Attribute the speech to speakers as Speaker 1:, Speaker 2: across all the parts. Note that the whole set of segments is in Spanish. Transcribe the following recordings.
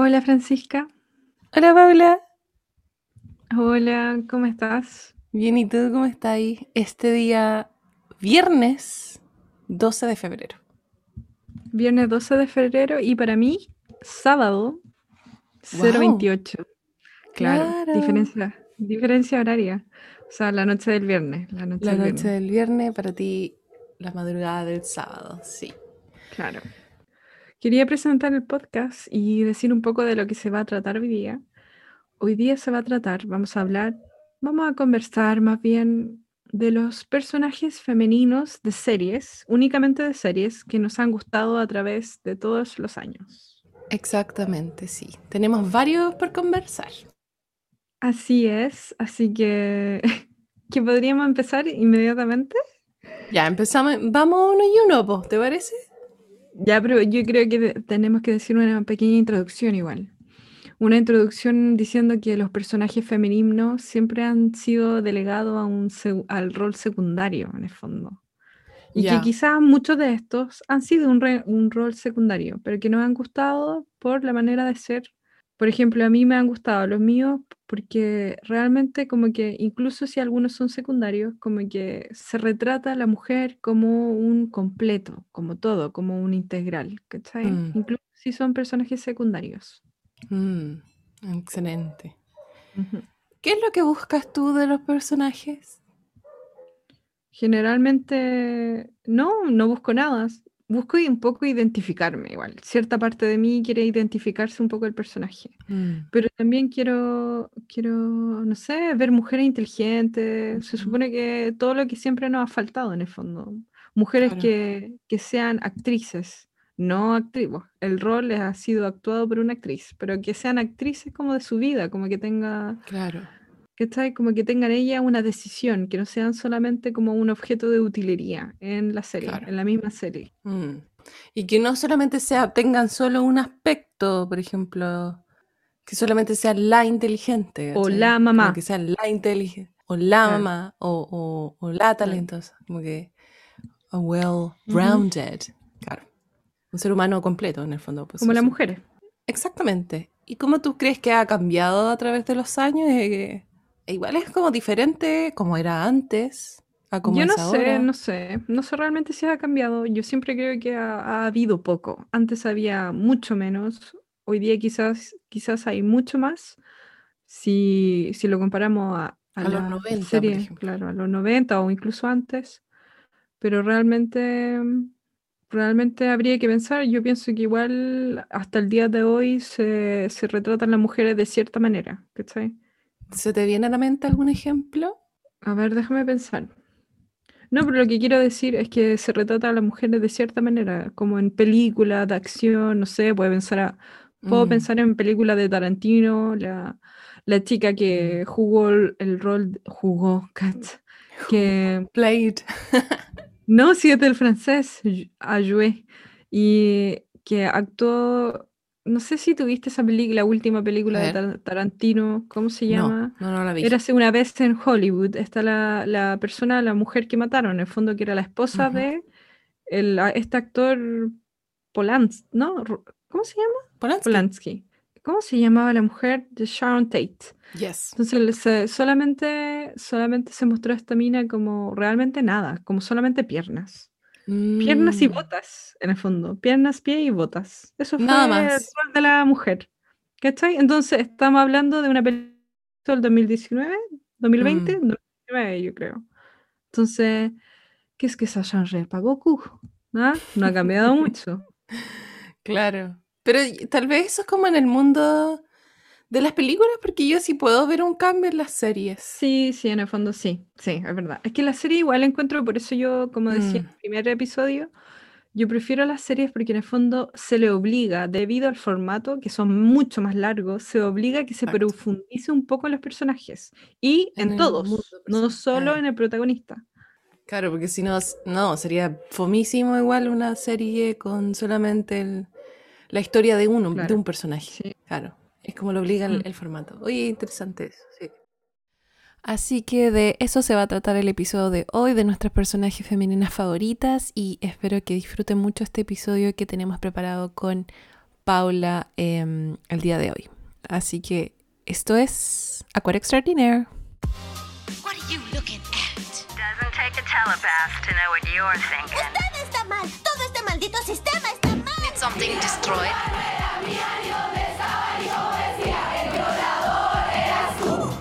Speaker 1: Hola Francisca.
Speaker 2: Hola Paula.
Speaker 1: Hola, ¿cómo estás?
Speaker 2: Bien, ¿y tú cómo estás? Este día, viernes 12 de febrero.
Speaker 1: Viernes 12 de febrero y para mí, sábado 028. Claro, Diferencia, diferencia horaria. O sea, la noche del viernes. La noche,
Speaker 2: la
Speaker 1: del,
Speaker 2: noche
Speaker 1: viernes.
Speaker 2: del viernes, para ti, la madrugada del sábado, sí.
Speaker 1: Claro. Quería presentar el podcast y decir un poco de lo que se va a tratar hoy día. Hoy día se va a tratar, vamos a hablar, vamos a conversar más bien de los personajes femeninos de series, únicamente de series, que nos han gustado a través de todos los años.
Speaker 2: Exactamente, sí. Tenemos varios por conversar.
Speaker 1: Así es, así que, que podríamos empezar inmediatamente.
Speaker 2: Ya, empezamos, vamos uno y uno, ¿te parece?
Speaker 1: Ya, pero yo creo que tenemos que decir una pequeña introducción igual. Una introducción diciendo que los personajes femeninos siempre han sido delegados a un, al rol secundario, en el fondo. Y que quizás muchos de estos han sido un, un, rol secundario, pero que nos han gustado por la manera de ser. Por ejemplo, a mí me han gustado los míos porque realmente como que incluso si algunos son secundarios, como que se retrata a la mujer como un completo, como todo, como un integral, ¿cachai? Mm. Incluso si son personajes secundarios.
Speaker 2: Mm, excelente. ¿Qué es lo que buscas tú de los personajes?
Speaker 1: Generalmente no, no busco nada busco un poco identificarme igual. Cierta parte de mí quiere identificarse un poco el personaje. Mm. Pero también quiero, quiero, no sé, ver mujeres inteligentes. Se supone que todo lo que siempre nos ha faltado en el fondo. Mujeres que, que, sean actrices, no actrices. El rol ha sido actuado por una actriz, pero que sean actrices como de su vida, como que tenga...
Speaker 2: Claro
Speaker 1: ¿cachai? Como que tengan ella una decisión, que no sean solamente como un objeto de utilería en la serie, en la misma serie.
Speaker 2: Mm. Y que no solamente sea, tengan solo un aspecto, por ejemplo, que solamente sea la inteligente.
Speaker 1: O la mamá.
Speaker 2: que sea la inteligente. O la mamá, o, o, la talentosa. Como que a well-rounded. Claro. Un ser humano completo, en el fondo.
Speaker 1: Pues, como las mujeres.
Speaker 2: Exactamente. ¿Y cómo tú crees que ha cambiado a través de los años? Igual es como diferente como era antes. A como
Speaker 1: Yo no
Speaker 2: sé,
Speaker 1: no sé, no sé realmente si ha cambiado. Yo siempre creo que ha, habido poco. Antes había mucho menos. Hoy día quizás, quizás hay mucho más. Si, si lo comparamos a,
Speaker 2: a, los 90, serie,
Speaker 1: claro, a los 90 o incluso antes. Pero realmente, realmente habría que pensar. Yo pienso que igual hasta el día de hoy se, se retratan las mujeres de cierta manera, ¿cachai?
Speaker 2: ¿Se te viene a la mente algún ejemplo?
Speaker 1: A ver, déjame pensar. No, pero lo que quiero decir es que se retrata a las mujeres de cierta manera, como en películas de acción, no sé, puedo pensar, a, puedo mm. pensar en películas de Tarantino, la, la chica que mm. jugó el, rol, jugó, cat, que...
Speaker 2: Played.
Speaker 1: no, sí, es del francés, Ayue, y que actuó no sé si tuviste esa película, la última película de Tarantino, ¿cómo se llama?
Speaker 2: No, no, la vi.
Speaker 1: Era hace una vez en Hollywood. Está la, la, persona, la mujer que mataron, en el fondo que era la esposa de el, este actor Polanski, ¿no? ¿Cómo se llama?
Speaker 2: Polanski.
Speaker 1: ¿Cómo se llamaba la mujer? De Sharon Tate.
Speaker 2: Yes.
Speaker 1: Entonces solamente, solamente se mostró esta mina como realmente nada, como solamente piernas. Piernas y mm. botas, en el fondo. Piernas, pie y botas. Eso fue
Speaker 2: Nada más.
Speaker 1: el rol de la mujer. ¿Cachai? Entonces, estamos hablando de una película del 2019, 2020, 2019, yo creo. Entonces, ¿qué es que change para Goku? ¿Ah? No ha cambiado mucho.
Speaker 2: Claro. Pero tal vez eso es como en el mundo de las películas, porque yo sí puedo ver un cambio en las series.
Speaker 1: Sí, sí, en el fondo sí, sí, es verdad. Es que la serie igual encuentro, por eso yo, como decía en mm. el primer episodio, yo prefiero las series porque en el fondo se le obliga, debido al formato, que son mucho más largos, se obliga a que se profundice un poco en los personajes. Y en, todos, no solo en el protagonista.
Speaker 2: Claro, porque si no, no, sería fomísimo igual una serie con solamente la historia de uno, de un personaje. Claro. Es como lo obliga el, formato. Oye, interesante eso, sí. Así que de eso se va a tratar el episodio de hoy, de nuestras personajes femeninas favoritas y espero que disfruten mucho este episodio que tenemos preparado con Paula em, el día de hoy. Así que esto es Aquatic Extraordinaire. What are you looking at? Doesn't take a telepath to know what you're thinking. Usted está mal. Todo este maldito sistema está mal. Something destroyed.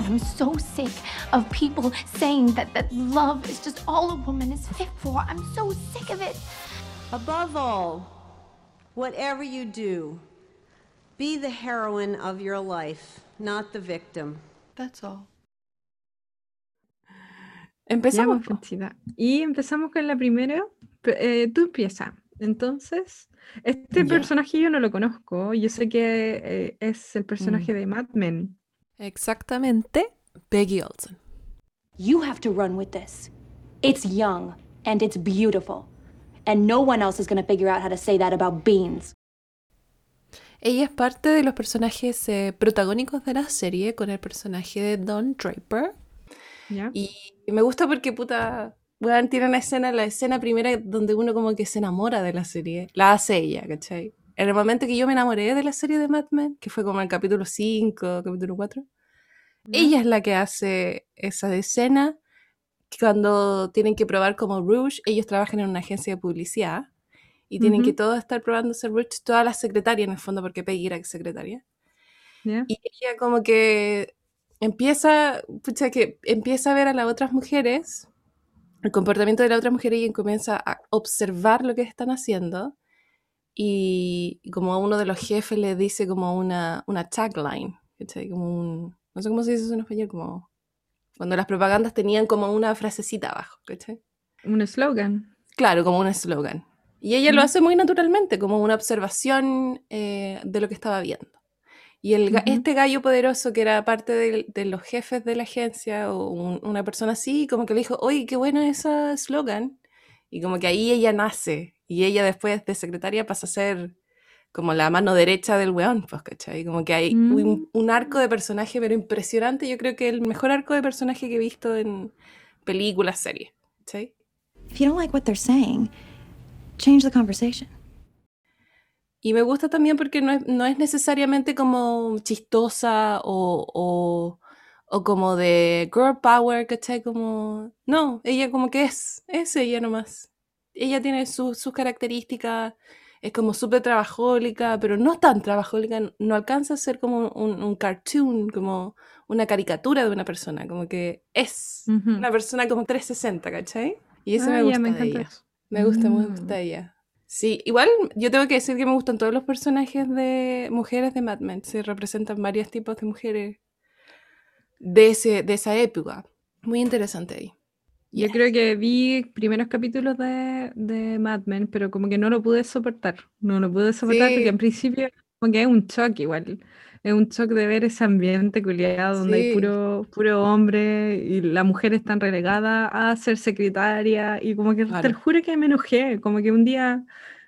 Speaker 3: I'm so sick of people saying that, that love is just all a woman is fit for. I'm so sick of it.
Speaker 4: Above all, whatever you do, be the heroine of your life, not the victim.
Speaker 2: That's all.
Speaker 1: Empezamos. Y empezamos con la primera. Eh, tú empieza. Entonces, este yeah. personaje yo no lo conozco. Yo sé que eh, es el personaje mm. de Mad Men.
Speaker 2: Exactamente, Peggy Olson.
Speaker 5: You have to run with this. It's young and it's beautiful. And no one else is going to figure out how to say that about beans.
Speaker 2: Ella es parte de los personajes eh, protagónicos de la serie con el personaje de Don Draper.
Speaker 1: Yeah.
Speaker 2: Y me gusta porque, puta, bueno, tiene una escena, la escena primera donde uno como que se enamora de la serie. La hace ella, ¿cachai? En el momento que yo me enamoré de la serie de Mad Men, que fue como el capítulo 5, capítulo 4, ella es la que hace esa escena cuando tienen que probar como Rouge, ellos trabajan en una agencia de publicidad y tienen que todos estar probando ese Rouge, todas las secretarias en el fondo, porque Peggy era secretaria.
Speaker 1: Yeah.
Speaker 2: Y ella como que empieza, pucha, que empieza a ver a las otras mujeres, el comportamiento de las otras mujeres y comienza a observar lo que están haciendo y, como a uno de los jefes le dice como una, una tagline, ¿cachai? Como un, no sé cómo se dice eso en español, como cuando las propagandas tenían como una frasecita abajo, ¿cachai?
Speaker 1: Un eslogan.
Speaker 2: Claro, como un eslogan. Y ella lo hace muy naturalmente, como una observación eh, de lo que estaba viendo. Y el, uh -huh. este gallo poderoso que era parte de, de los jefes de la agencia o un, una persona así, como que le dijo, oye, qué bueno ese eslogan. Y como que ahí ella nace. Y ella después de secretaria pasa a ser como la mano derecha del weón, pues, ¿cachai? Como que hay mm. un, un, arco de personaje, pero impresionante. Yo creo que el mejor arco de personaje que he visto en películas, series, ¿cachai?
Speaker 6: If you don't like what they're saying, change the conversation.
Speaker 2: Y me gusta también porque no es, no es necesariamente como chistosa o, o, o, como de girl power, ¿cachai? Como, no, ella como que es, es ella nomás. Ella tiene sus su características, es como súper trabajólica, pero no tan trabajólica, no alcanza a ser como un, un, cartoon, como una caricatura de una persona, como que es uh -huh. una persona como 360, ¿cachai? Y eso ah, me gusta me de ella. Me gusta, mm. me gusta ella. Sí, igual yo tengo que decir que me gustan todos los personajes de mujeres de Mad Men. Se representan varios tipos de mujeres de, ese, de esa época. Muy interesante ahí.
Speaker 1: Yo creo que vi primeros capítulos de, de, Mad Men, pero como que no lo pude soportar. No lo pude soportar sí. porque en principio como que es un shock igual. Es un shock de ver ese ambiente culiado donde sí. hay puro, puro hombre y la mujer está relegada a ser secretaria y como que claro. te juro que me enojé, como que un día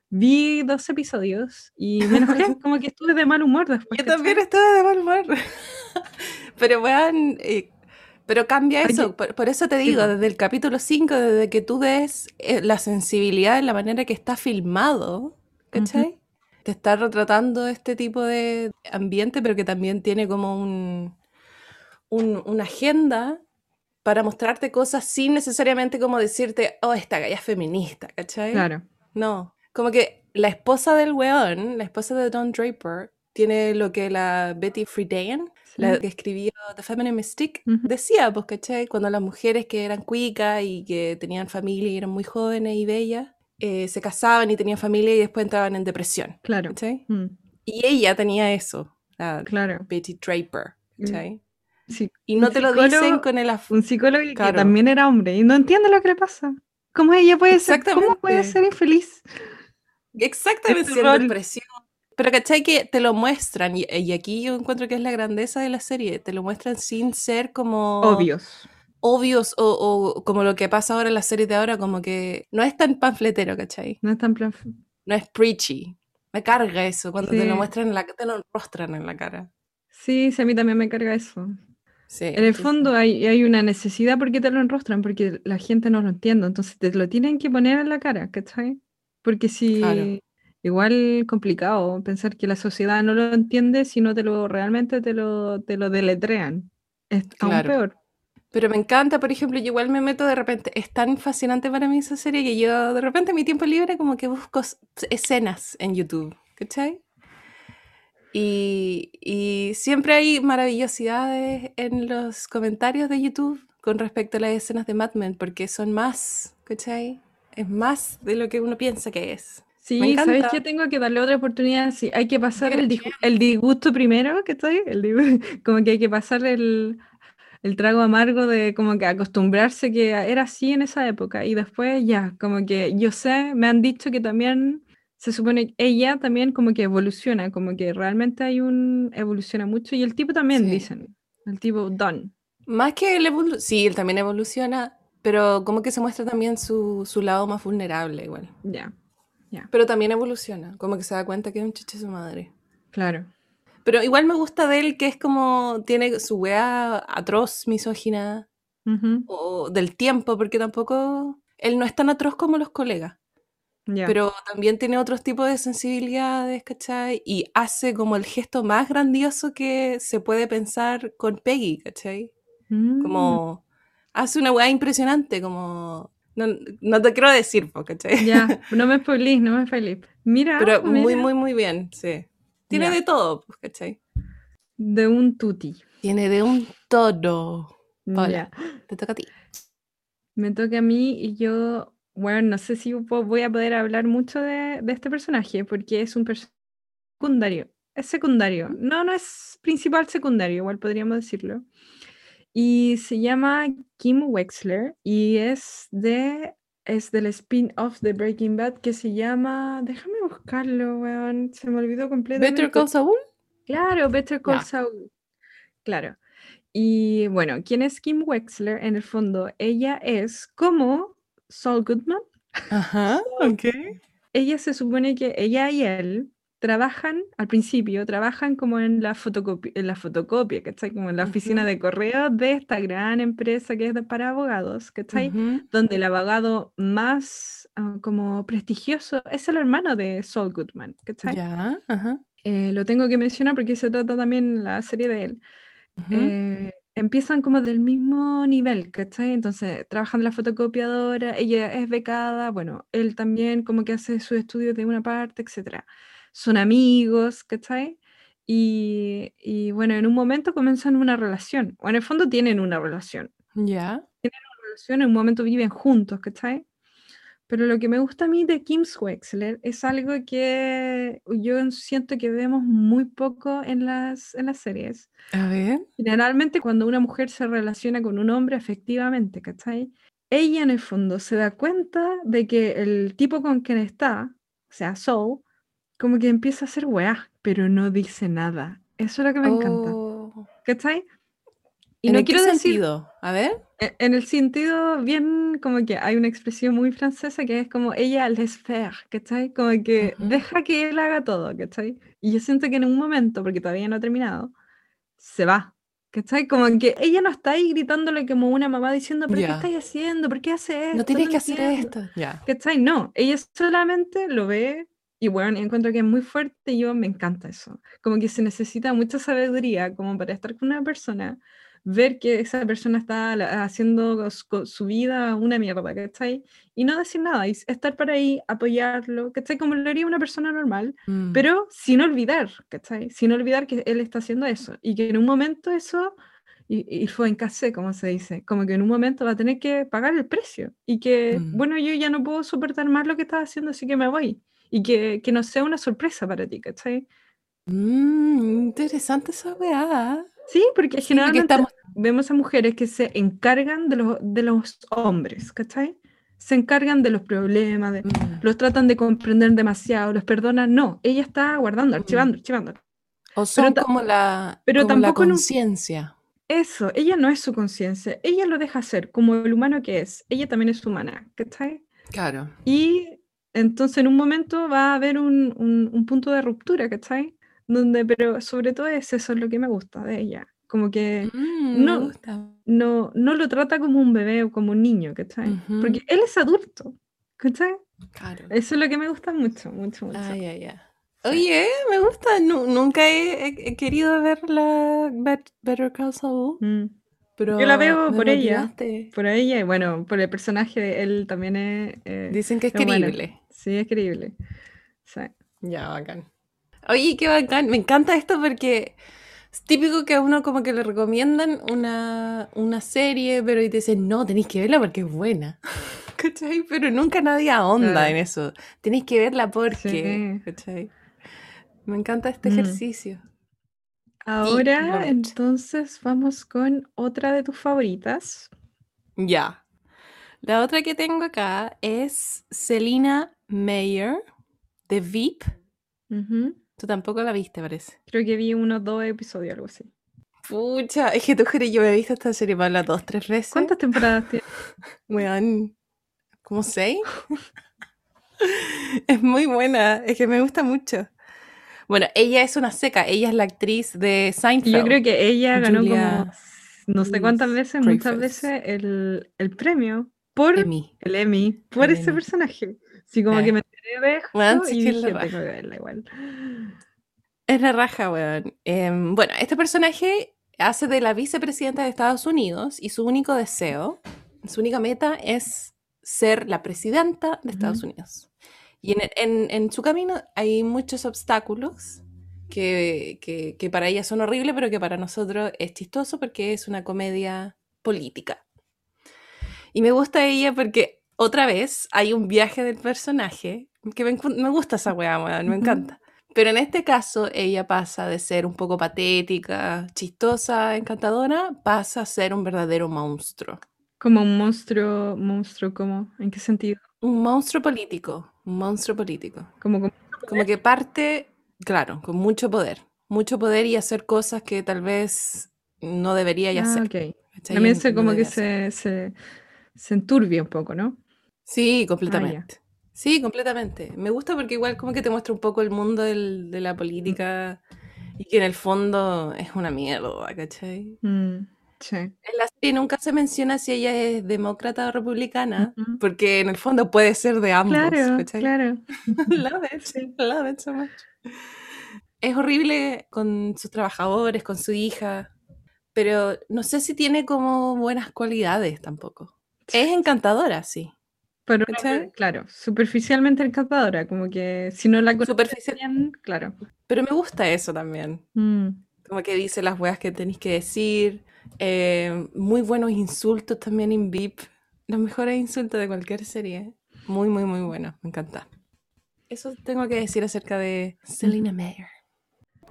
Speaker 1: vi dos episodios y me enojé, como que estuve de mal humor después.
Speaker 2: Yo también estuve de mal humor. Pero vean, eh, pero cambia eso, por, por, eso te digo, desde el capítulo 5, desde que tú ves eh, la sensibilidad en la manera que está filmado, ¿cachai? Uh -huh te está retratando este tipo de ambiente, pero que también tiene como un, un, una agenda para mostrarte cosas sin necesariamente como decirte, oh, esta galla es feminista, ¿cachai?
Speaker 1: Claro.
Speaker 2: No, como que la esposa del weón, la esposa de Don Draper, tiene lo que la Betty Friedan, sí. la que escribió The Feminine Mystique, uh -huh. decía, pues, ¿cachai? Cuando las mujeres que eran cuicas y que tenían familia y eran muy jóvenes y bellas, eh, se casaban y tenían familia y después entraban en depresión.
Speaker 1: Claro.
Speaker 2: ¿sí? Mm. Y ella tenía eso, la
Speaker 1: claro.
Speaker 2: Betty Draper. ¿sí?
Speaker 1: Sí.
Speaker 2: Y no te lo dicen con el...
Speaker 1: Un psicólogo claro. que también era hombre y no entiende lo que le pasa. ¿Cómo ella puede ser, cómo puede ser infeliz?
Speaker 2: Exactamente, sin depresión. Pero ¿cachai? Que te lo muestran, y, y, aquí yo encuentro que es la grandeza de la serie, te lo muestran sin ser como...
Speaker 1: Obvios
Speaker 2: obvios o, o, como lo que pasa ahora en las series de ahora, como que no es tan panfletero, ¿cachai?
Speaker 1: No es tan panfletero.
Speaker 2: No es preachy. Me carga eso cuando sí. te lo muestran en la te lo rostran en la cara.
Speaker 1: Sí, sí, a mí también me carga eso.
Speaker 2: Sí,
Speaker 1: en el fondo hay, hay, una necesidad porque te lo enrostran, porque la gente no lo entiende, entonces te lo tienen que poner en la cara, ¿cachai? Porque si... Claro. igual complicado pensar que la sociedad no lo entiende si no te lo realmente te lo, te lo deletrean. Es aún peor.
Speaker 2: Pero me encanta, por ejemplo, yo igual me meto de repente, es tan fascinante para mí esa serie que yo de repente en mi tiempo libre como que busco escenas en YouTube, ¿cachai? Y, y siempre hay maravillosidades en los comentarios de YouTube con respecto a las escenas de Mad Men, porque son más, ¿cachai? Es más de lo que uno piensa que es.
Speaker 1: Sí, ¿sabes qué? Tengo que darle otra oportunidad. Sí, hay que pasar el, disgusto primero, ¿cachai? El, como que hay que pasar el, el trago amargo de como que acostumbrarse que era así en esa época y después ya, como que yo sé, me han dicho que también se supone ella también como que evoluciona, como que realmente hay un evoluciona mucho y el tipo también dicen, el tipo Don.
Speaker 2: Más que él evoluciona, sí, él también evoluciona, pero como que se muestra también su, su lado más vulnerable igual.
Speaker 1: Ya. ya.
Speaker 2: Pero también evoluciona, como que se da cuenta que es un chiche su madre.
Speaker 1: Claro.
Speaker 2: Pero igual me gusta de él que es como, tiene su weá atroz, misógina, o del tiempo, porque tampoco, él no es tan atroz como los colegas. Pero también tiene otros tipos de sensibilidades, ¿cachai? Y hace como el gesto más grandioso que se puede pensar con Peggy, ¿cachai? Mm. Como hace una weá impresionante, como no, te quiero decir, ¿cachai?
Speaker 1: Ya, no me feliz, no me feliz. Mira.
Speaker 2: Pero muy, muy, muy bien, sí. Tiene de todo, pues, ¿cachai?
Speaker 1: De un tuti.
Speaker 2: Tiene de un todo. Hola, te toca a ti.
Speaker 1: Me toca a mí y yo, bueno, no sé si voy a poder hablar mucho de, este personaje porque es un personaje secundario. Es secundario. No, no es principal secundario, igual podríamos decirlo. Y se llama Kim Wexler y es de es del spin-off de Breaking Bad que se llama. Déjame buscarlo, weón. Se me olvidó completamente.
Speaker 2: ¿Better Call Saul?
Speaker 1: Claro, Better Call Saul. Claro. Y bueno, ¿quién es Kim Wexler? En el fondo, ella es como Saul Goodman.
Speaker 2: Ajá, ok.
Speaker 1: Ella se supone que ella y él trabajan, al principio, trabajan como en la fotocopia, en la fotocopia, ¿cachai? Como en la oficina de correo de esta gran empresa que es para abogados, ¿cachai? Donde el abogado más ah, como prestigioso es el hermano de Saul Goodman, ¿cachai?
Speaker 2: Ya, ajá.
Speaker 1: Eh, lo tengo que mencionar porque se trata también la serie de él. Eh, empiezan como del mismo nivel, ¿cachai? Entonces, trabajan en la fotocopiadora, ella es becada, bueno, él también como que hace sus estudios de una parte, etcétera son amigos, ¿cachai? Y, y, bueno, en un momento comienzan una relación, o en el fondo tienen una relación.
Speaker 2: Ya.
Speaker 1: Tienen una relación, en un momento viven juntos, ¿cachai? Pero lo que me gusta a mí de Kim Wexler es algo que yo siento que vemos muy poco en las, en las series.
Speaker 2: A ver.
Speaker 1: Generalmente cuando una mujer se relaciona con un hombre efectivamente, ¿cachai? Ella en el fondo se da cuenta de que el tipo con quien está, o sea, Soul, como que empieza a hacer weá, pero no dice nada. Eso es lo que me encanta. Oh. ¿Cachai?
Speaker 2: Y ¿En no quiero qué sentido? A ver.
Speaker 1: E, en el sentido bien, como que hay una expresión muy francesa que es como ella les faire, ¿cachai? Como que deja que él haga todo, ¿cachai? Y yo siento que en un momento, porque todavía no ha terminado, se va. ¿Cachai? Como que ella no está ahí gritándole como una mamá diciendo, ¿pero qué estás haciendo? ¿Por qué hace esto?
Speaker 2: No tienes que hacer esto. Ya.
Speaker 1: ¿Cachai? No, ella solamente lo ve y bueno, encuentro que es muy fuerte y yo me encanta eso. Como que se necesita mucha sabiduría como para estar con una persona, ver que esa persona está haciendo su vida una mierda, ¿cachai? Y no decir nada, y estar para ahí, apoyarlo, ¿cachai? Como lo haría una persona normal, mm. pero sin olvidar, ¿cachai? Sin olvidar que él está haciendo eso y que en un momento eso y, fue en casé, como se dice, como que en un momento va a tener que pagar el precio y que, mm. bueno, yo ya no puedo soportar más lo que estaba haciendo, así que me voy y que, que no sea una sorpresa para ti, ¿cachai?
Speaker 2: Mmm, interesante esa weá.
Speaker 1: Sí, porque generalmente vemos a mujeres que se encargan de los, de los hombres, ¿cachai? Se encargan de los problemas, de, mm. los tratan de comprender demasiado, los perdonan. No, ella está guardando, mm. archivando, archivando.
Speaker 2: O son como la, pero tampoco la conciencia.
Speaker 1: Eso, ella no es su conciencia, ella lo deja ser como el humano que es, ella también es humana, ¿cachai?
Speaker 2: Claro.
Speaker 1: Y entonces, en un momento va a haber un, un, punto de ruptura, ¿cachai? Donde, pero sobre todo es eso es lo que me gusta de ella. Como que mm, no, no, no lo trata como un bebé o como un niño, ¿cachai? Porque él es adulto, ¿cachai?
Speaker 2: Claro.
Speaker 1: Eso es lo que me gusta mucho, mucho, mucho.
Speaker 2: Ay, ay, ay. Oye, me gusta. nunca he, querido ver la Better Call Saul. Mm.
Speaker 1: Pero Yo la veo por ella. Por ella y bueno, por el personaje él también es.
Speaker 2: Eh, Dicen que es, creíble.
Speaker 1: Sí, es creíble.
Speaker 2: Ya, bacán. Oye, qué bacán. Me encanta esto porque es típico que a uno como que le recomiendan una, una serie, pero y te dicen, no, tenéis que verla porque es buena. ¿Cachai? Pero nunca nadie ahonda en eso. Tenéis que verla porque. ¿Cachai? Me encanta este mm. ejercicio.
Speaker 1: Ahora, entonces, vamos con otra de tus favoritas.
Speaker 2: Ya. La otra que tengo acá es Selina Mayer de VIP. Tú tampoco la viste, parece.
Speaker 1: Creo que vi unos dos episodios, algo así.
Speaker 2: Pucha, es que tú crees, yo he visto esta serie para las dos, tres veces.
Speaker 1: ¿Cuántas temporadas tiene?
Speaker 2: Weón, ¿como seis? es muy buena, es que me gusta mucho. Bueno, ella es una seca, ella es la actriz de Seinfeld.
Speaker 1: Yo creo que ella ganó como no sé cuántas veces, muchas veces el, el premio por
Speaker 2: Emmy.
Speaker 1: el Emmy, por ese personaje. Sí, como que me enteré de esto y dije, tengo que verla igual.
Speaker 2: Es la raja, weón. Em, bueno, este personaje hace de la vicepresidenta de Estados Unidos y su único deseo, su única meta es ser la presidenta de Estados Unidos. Y en, su camino hay muchos obstáculos que, que, para ella son horribles, pero que para nosotros es chistoso porque es una comedia política. Y me gusta ella porque otra vez hay un viaje del personaje que me, gusta esa weá, me encanta. Pero en este caso ella pasa de ser un poco patética, chistosa, encantadora, pasa a ser un verdadero monstruo.
Speaker 1: Como un monstruo, monstruo, ¿cómo? ¿En qué sentido?
Speaker 2: Un monstruo político, un monstruo político.
Speaker 1: Como,
Speaker 2: como, que parte, claro, con mucho poder. Mucho poder y hacer cosas que tal vez no debería ya ah, hacer.
Speaker 1: También se como que se, se, se, enturbia un poco, ¿no?
Speaker 2: Sí, completamente. sí, completamente. Me gusta porque igual como que te muestra un poco el mundo del, de la política y que en el fondo es una mierda, ¿cachai?
Speaker 1: Mm. En
Speaker 2: la serie nunca se menciona si ella es demócrata o republicana, porque en el fondo puede ser de ambos.
Speaker 1: Claro, claro.
Speaker 2: love it, love it so much. Es horrible con sus trabajadores, con su hija, pero no sé si tiene como buenas cualidades tampoco. Es encantadora, sí.
Speaker 1: Pero claro, superficialmente encantadora, como que si no la conoces bien, claro.
Speaker 2: Pero me gusta eso también.
Speaker 1: Mm.
Speaker 2: Como que dice las weas que tenéis que decir, eh, muy buenos insultos también en VIP. Los mejores insultos de cualquier serie. Muy, muy, muy buenos. Me encanta. Eso tengo que decir acerca de Selena Mayer.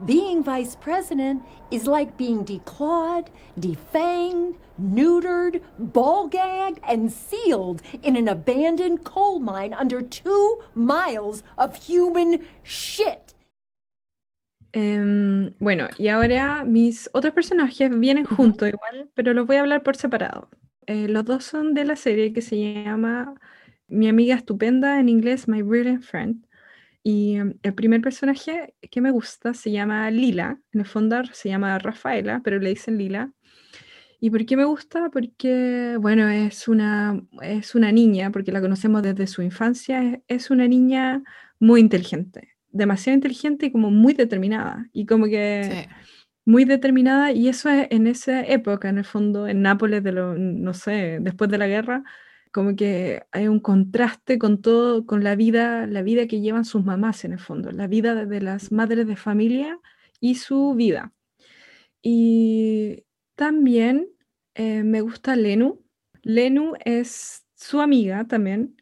Speaker 7: Being vice president is like being declawed, defanged, neutered, ball gagged, and sealed in an abandoned coal mine under two miles of human shit.
Speaker 1: Em, bueno, y ahora mis otros personajes vienen juntos igual, pero los voy a hablar por separado. Eh, los dos son de la serie que se llama Mi amiga estupenda, en inglés My Brilliant Friend. Y em, el primer personaje que me gusta se llama Lila, en el fondo se llama Rafaela, pero le dicen Lila. ¿Y por qué me gusta? Porque, bueno, es una, es una niña, porque la conocemos desde su infancia, es una niña muy inteligente demasiado inteligente y como muy determinada. Y como que muy determinada, y eso es en esa época, en el fondo, en Nápoles, de lo, no sé, después de la guerra, como que hay un contraste con todo, con la vida, la vida que llevan sus mamás en el fondo, la vida de las madres de familia y su vida. Y también eh, me gusta Lenu. Lenu es su amiga también,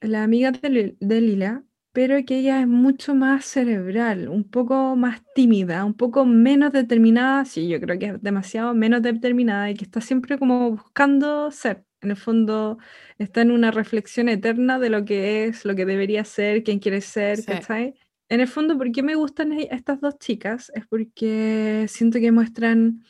Speaker 1: la amiga de, de Lila, pero que ella es mucho más cerebral, un poco más tímida, un poco menos determinada, sí, yo creo que es demasiado menos determinada y que está siempre como buscando ser. En el fondo está en una reflexión eterna de lo que es, lo que debería ser, quién quiere ser, sí. En el fondo, ¿por qué me gustan e-, estas dos chicas? Es porque siento que muestran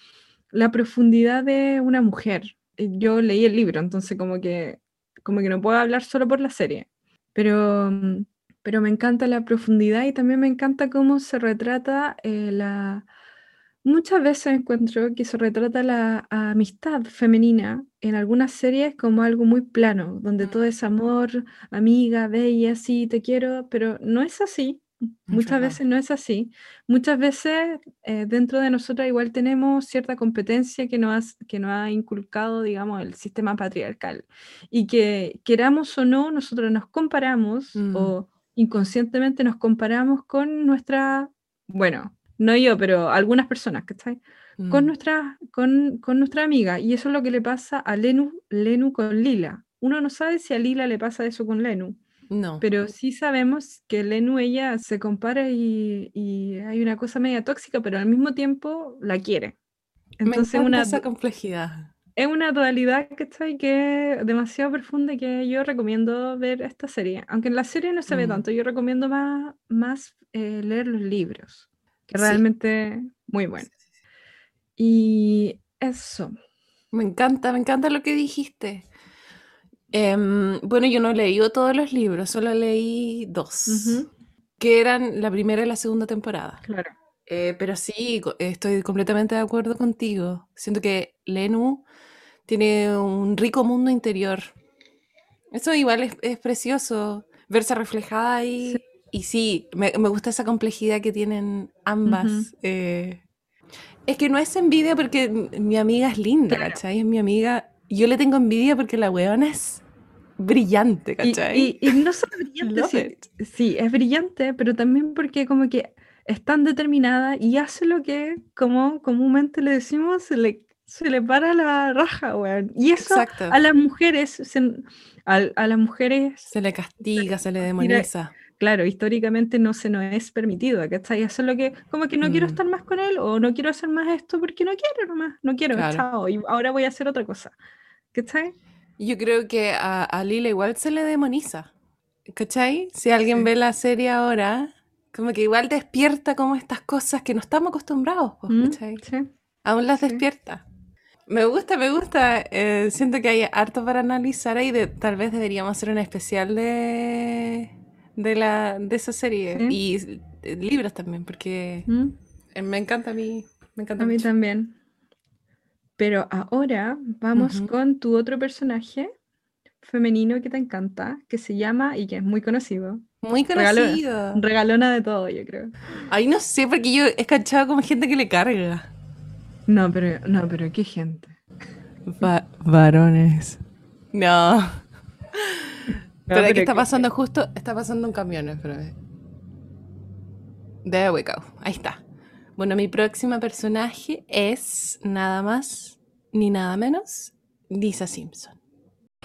Speaker 1: la profundidad de una mujer. Yo leí el libro, entonces como que, como que no puedo hablar solo por la serie, pero mm, pero me encanta la profundidad y también me encanta cómo se retrata eh, la, Muchas veces encuentro que se retrata la amistad femenina en algunas series como algo muy plano, donde todo es amor, amiga, bella, sí, te quiero, pero no es así. Muchas veces no es así. Muchas veces eh, dentro de nosotros igual tenemos cierta competencia que nos, que nos ha inculcado, digamos, el sistema patriarcal. Y que queramos o no, nosotros nos comparamos
Speaker 2: Mm.
Speaker 1: o inconscientemente nos comparamos con nuestra, bueno, no yo, pero algunas personas, ¿cachai? Con
Speaker 2: Mm.
Speaker 1: nuestra, con, con nuestra amiga. Y eso es lo que le pasa a Lenu, Lenu con Lila. Uno no sabe si a Lila le pasa eso con Lenu,
Speaker 2: No.
Speaker 1: pero sí sabemos que Lenu ella se compara y, y hay una cosa media tóxica, pero al mismo tiempo la quiere.
Speaker 2: Me
Speaker 1: Entonces
Speaker 2: encanta
Speaker 1: una,
Speaker 2: esa complejidad.
Speaker 1: es una dualidad ¿cachai? que es demasiado profunda y que yo recomiendo ver esta serie. Aunque en la serie no se ve
Speaker 2: Mm.
Speaker 1: tanto, yo recomiendo más, más eh, leer los libros, que
Speaker 2: Sí.
Speaker 1: realmente muy bueno. Y eso.
Speaker 2: Me encanta, me encanta lo que dijiste. Em, bueno, yo no he leído todos los libros, solo leí dos, que eran la primera y la segunda temporada.
Speaker 1: Claro.
Speaker 2: Eh, pero sí, estoy completamente de acuerdo contigo. Siento que Lenu tiene un rico mundo interior. Eso igual es, es precioso, verse reflejada ahí. Y sí, me, me gusta esa complejidad que tienen ambas. Eh. Es que no es envidia porque mi amiga es linda,
Speaker 1: Claro.
Speaker 2: ¿cachai? Es mi amiga. Yo le tengo envidia porque la weona es brillante, ¿cachai?
Speaker 1: y- y no solo brillante, sí, sí, es brillante, pero también porque como que es tan determinada y hace lo que, como comúnmente le decimos, se le, se le para la raja, weón. Y eso
Speaker 2: Exacto.
Speaker 1: a las mujeres, se- a, a las mujeres,
Speaker 2: Se le castiga, se le demoniza.
Speaker 1: Claro, históricamente no se nos es permitido, ¿cachai? Eso es lo que, como que no quiero
Speaker 2: Mm.
Speaker 1: estar más con él o no quiero hacer más esto porque no quiero nomás, no quiero,
Speaker 2: Claro.
Speaker 1: chao, y ahora voy a hacer otra cosa, ¿cachai?
Speaker 2: Yo creo que a, a Lila igual se le demoniza. ¿Cachai? Si alguien
Speaker 1: Sí.
Speaker 2: ve la serie ahora, como que igual despierta como estas cosas que no estamos acostumbrados, pues,
Speaker 1: ¿Mm?
Speaker 2: ¿cachai?
Speaker 1: Sí.
Speaker 2: Aún las
Speaker 1: Sí.
Speaker 2: despierta. Me gusta, me gusta. eh, siento que hay harto para analizar ahí. De, tal vez deberíamos hacer un especial de, de, la, de esa serie.
Speaker 1: Sí.
Speaker 2: Y eh, libros también, porque
Speaker 1: ¿Mm?
Speaker 2: eh, me encanta a mí. Me encanta
Speaker 1: A mí también. Pero ahora vamos con tu otro personaje femenino que te encanta, que se llama y que es muy conocido.
Speaker 2: Muy conocido.
Speaker 1: Regalona de todo, yo creo.
Speaker 2: Ahí no sé, porque yo he cachado como gente que le carga.
Speaker 1: No, pero no, pero qué gente.
Speaker 2: Va- varones. No.
Speaker 1: No,
Speaker 2: pero aquí
Speaker 1: pero
Speaker 2: está pasando justo, está pasando un camión, pero... There we go. Ahí está. Bueno, mi próxima personaje es nada más ni nada menos Lisa Simpson.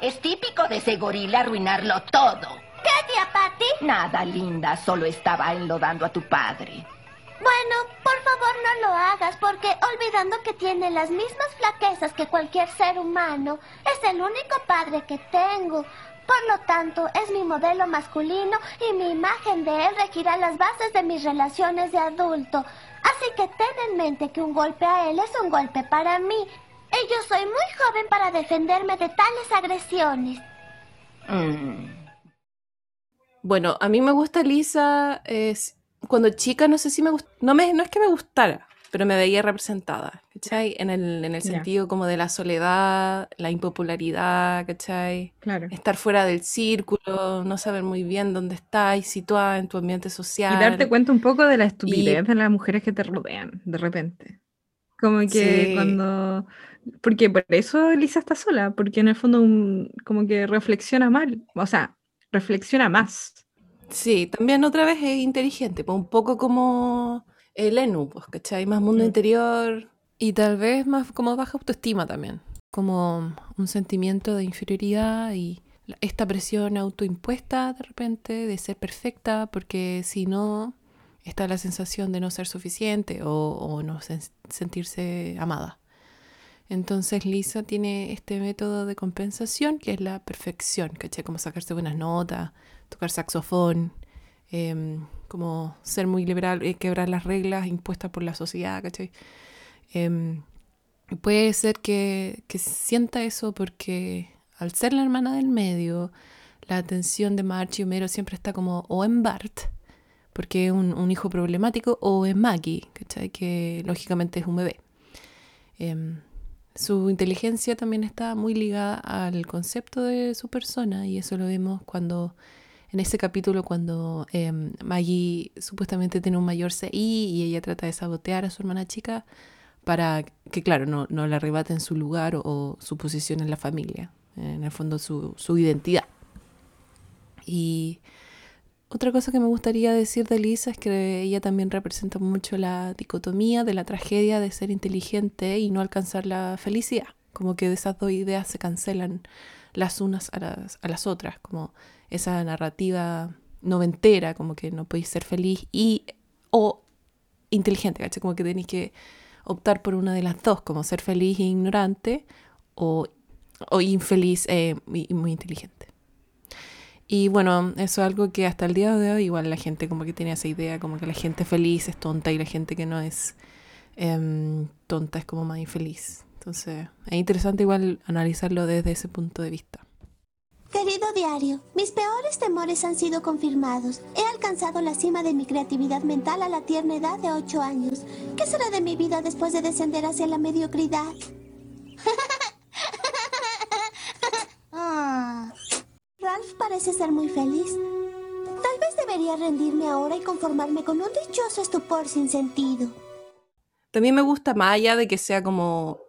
Speaker 8: Es típico de ese gorila arruinarlo todo.
Speaker 3: ¿Qué, tía Patty?
Speaker 8: Nada, linda, solo estaba enlodando a tu padre.
Speaker 3: Bueno, por favor no lo hagas, porque olvidando que tiene las mismas flaquezas que cualquier ser humano, es el único padre que tengo. Por lo tanto, es mi modelo masculino y mi imagen de él regirá las bases de mis relaciones de adulto. Así que ten en mente que un golpe a él es un golpe para mí. Y yo soy muy joven para defenderme de tales agresiones.
Speaker 8: Mm.
Speaker 2: Bueno, a mí me gusta Lisa. es- cuando chica, no sé si me gustó. No, no es que me gustara, pero me veía representada, ¿cachai? En el, en el sentido como de la soledad, la impopularidad, ¿cachai?
Speaker 1: Claro.
Speaker 2: Estar fuera del círculo, no saber muy bien dónde estás, situada en tu ambiente
Speaker 1: Y
Speaker 2: social.
Speaker 1: darte cuenta un poco de la estupidez de las mujeres que te rodean, de repente. Como que
Speaker 2: Sí.
Speaker 1: cuando... Porque por eso Lisa está sola, porque en el fondo un- como que reflexiona mal, o sea, reflexiona más.
Speaker 2: Sí, también otra vez es inteligente, pues un poco como el Enu, pues, ¿cachai? Más mundo
Speaker 1: Mm.
Speaker 2: interior y tal vez más como baja autoestima también, como un sentimiento de inferioridad y esta presión autoimpuesta de repente de ser perfecta, porque si no, está la sensación de no ser suficiente o, o no sen- sentirse amada. Entonces Lisa tiene este método de compensación que es la perfección, ¿cachai? Como sacarse buenas notas, tocar saxofón, em, como ser muy liberal, eh, quebrar las reglas impuestas por la sociedad, ¿cachai? Em, puede ser que, que sienta eso porque al ser la hermana del medio, la atención de Marge y Homero siempre está como o en Bart, porque es un, hijo problemático, o es Maggie, que lógicamente es un bebé. Em, su inteligencia también está muy ligada al concepto de su persona y eso lo vemos cuando en ese capítulo cuando em, Maggie supuestamente tiene un mayor CI y ella trata de sabotear a su hermana chica para que, claro, no, no le arrebaten su lugar o, su posición en la familia, en el fondo su, su identidad. Y otra cosa que me gustaría decir de Lisa es que ella también representa mucho la dicotomía de la tragedia de ser inteligente y no alcanzar la felicidad. Como que de esas dos ideas se cancelan las unas a las, a las otras, como esa narrativa noventera, como que no podéis ser feliz y o inteligente, ¿cachai? Como que tenéis que optar por una de las dos, como ser feliz e ignorante o, o infeliz eh, y muy inteligente. Y bueno, eso es algo que hasta el día de hoy igual la gente como que tiene esa idea, como que la gente feliz es tonta y la gente que no es em, tonta es como más infeliz. Entonces es interesante igual analizarlo desde ese punto de vista.
Speaker 3: Querido diario, mis peores temores han sido confirmados. He alcanzado la cima de mi creatividad mental a la tierna edad de 8 años. ¿Qué será de mi vida después de descender hacia la mediocridad? Ah. Ralph parece ser muy feliz. Tal vez debería rendirme ahora y conformarme con un dichoso estupor sin sentido.
Speaker 2: También me gusta más allá de que sea como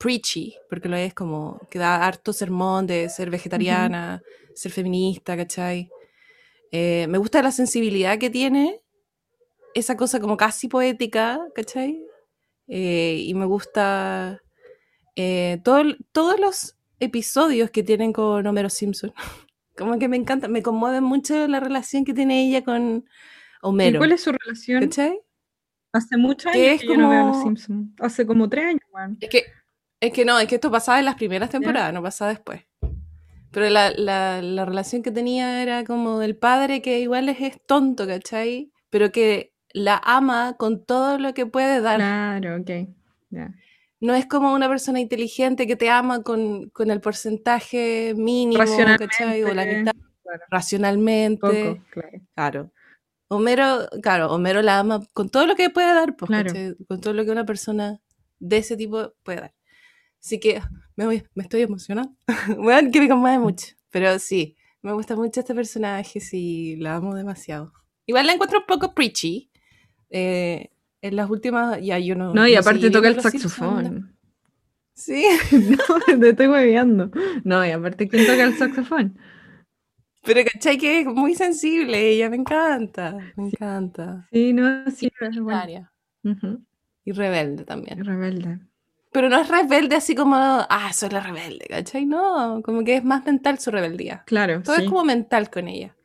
Speaker 2: preachy, porque lo es como que da harto sermón de ser vegetariana, ser feminista, ¿cachai? Eh, me gusta la sensibilidad que tiene, esa cosa como casi poética, ¿cachai? Eh, y me gusta eh, todos los episodios que tienen con Homero Simpson. Como que me encanta, me conmueve mucho la relación que tiene ella con Homero.
Speaker 1: ¿Y cuál es su relación?
Speaker 2: ¿Cachai?
Speaker 1: Hace muchos años que, yo no veo a los Simpsons. Hace como tres años,
Speaker 2: Es que, es que no, es que esto pasaba en las primeras temporadas, no pasaba después. Pero la, la, la, relación que tenía era como del padre que igual es, es tonto, ¿cachai? Pero que la ama con todo lo que puede dar.
Speaker 1: Claro, ok. Yeah
Speaker 2: no es como una persona inteligente que te ama con, el porcentaje mínimo, ¿cachai? O la mitad. Racionalmente. claro. Homero, claro, Homero la ama con todo lo que puede dar, pues, con todo lo que una persona de ese tipo puede dar. Así que me, voy, me estoy emocionando. bueno, que me conmueve mucho. Pero sí, me gusta mucho este personaje, sí, la amo demasiado. Igual la encuentro un poco preachy. Eh, en las últimas, ya yo no.
Speaker 1: No, y aparte toca el saxofón.
Speaker 2: Sí.
Speaker 1: no, te estoy moviendo. No, y aparte, ¿quién toca el saxofón?
Speaker 2: Pero cachai que es muy sensible, ella me encanta, me encanta.
Speaker 1: Sí, no, sí,
Speaker 2: es Y rebelde también.
Speaker 1: rebelde.
Speaker 2: Pero no es rebelde así como, ah, soy la rebelde, ¿cachai? No, como que es más mental su rebeldía.
Speaker 1: Claro.
Speaker 2: Todo es como mental con ella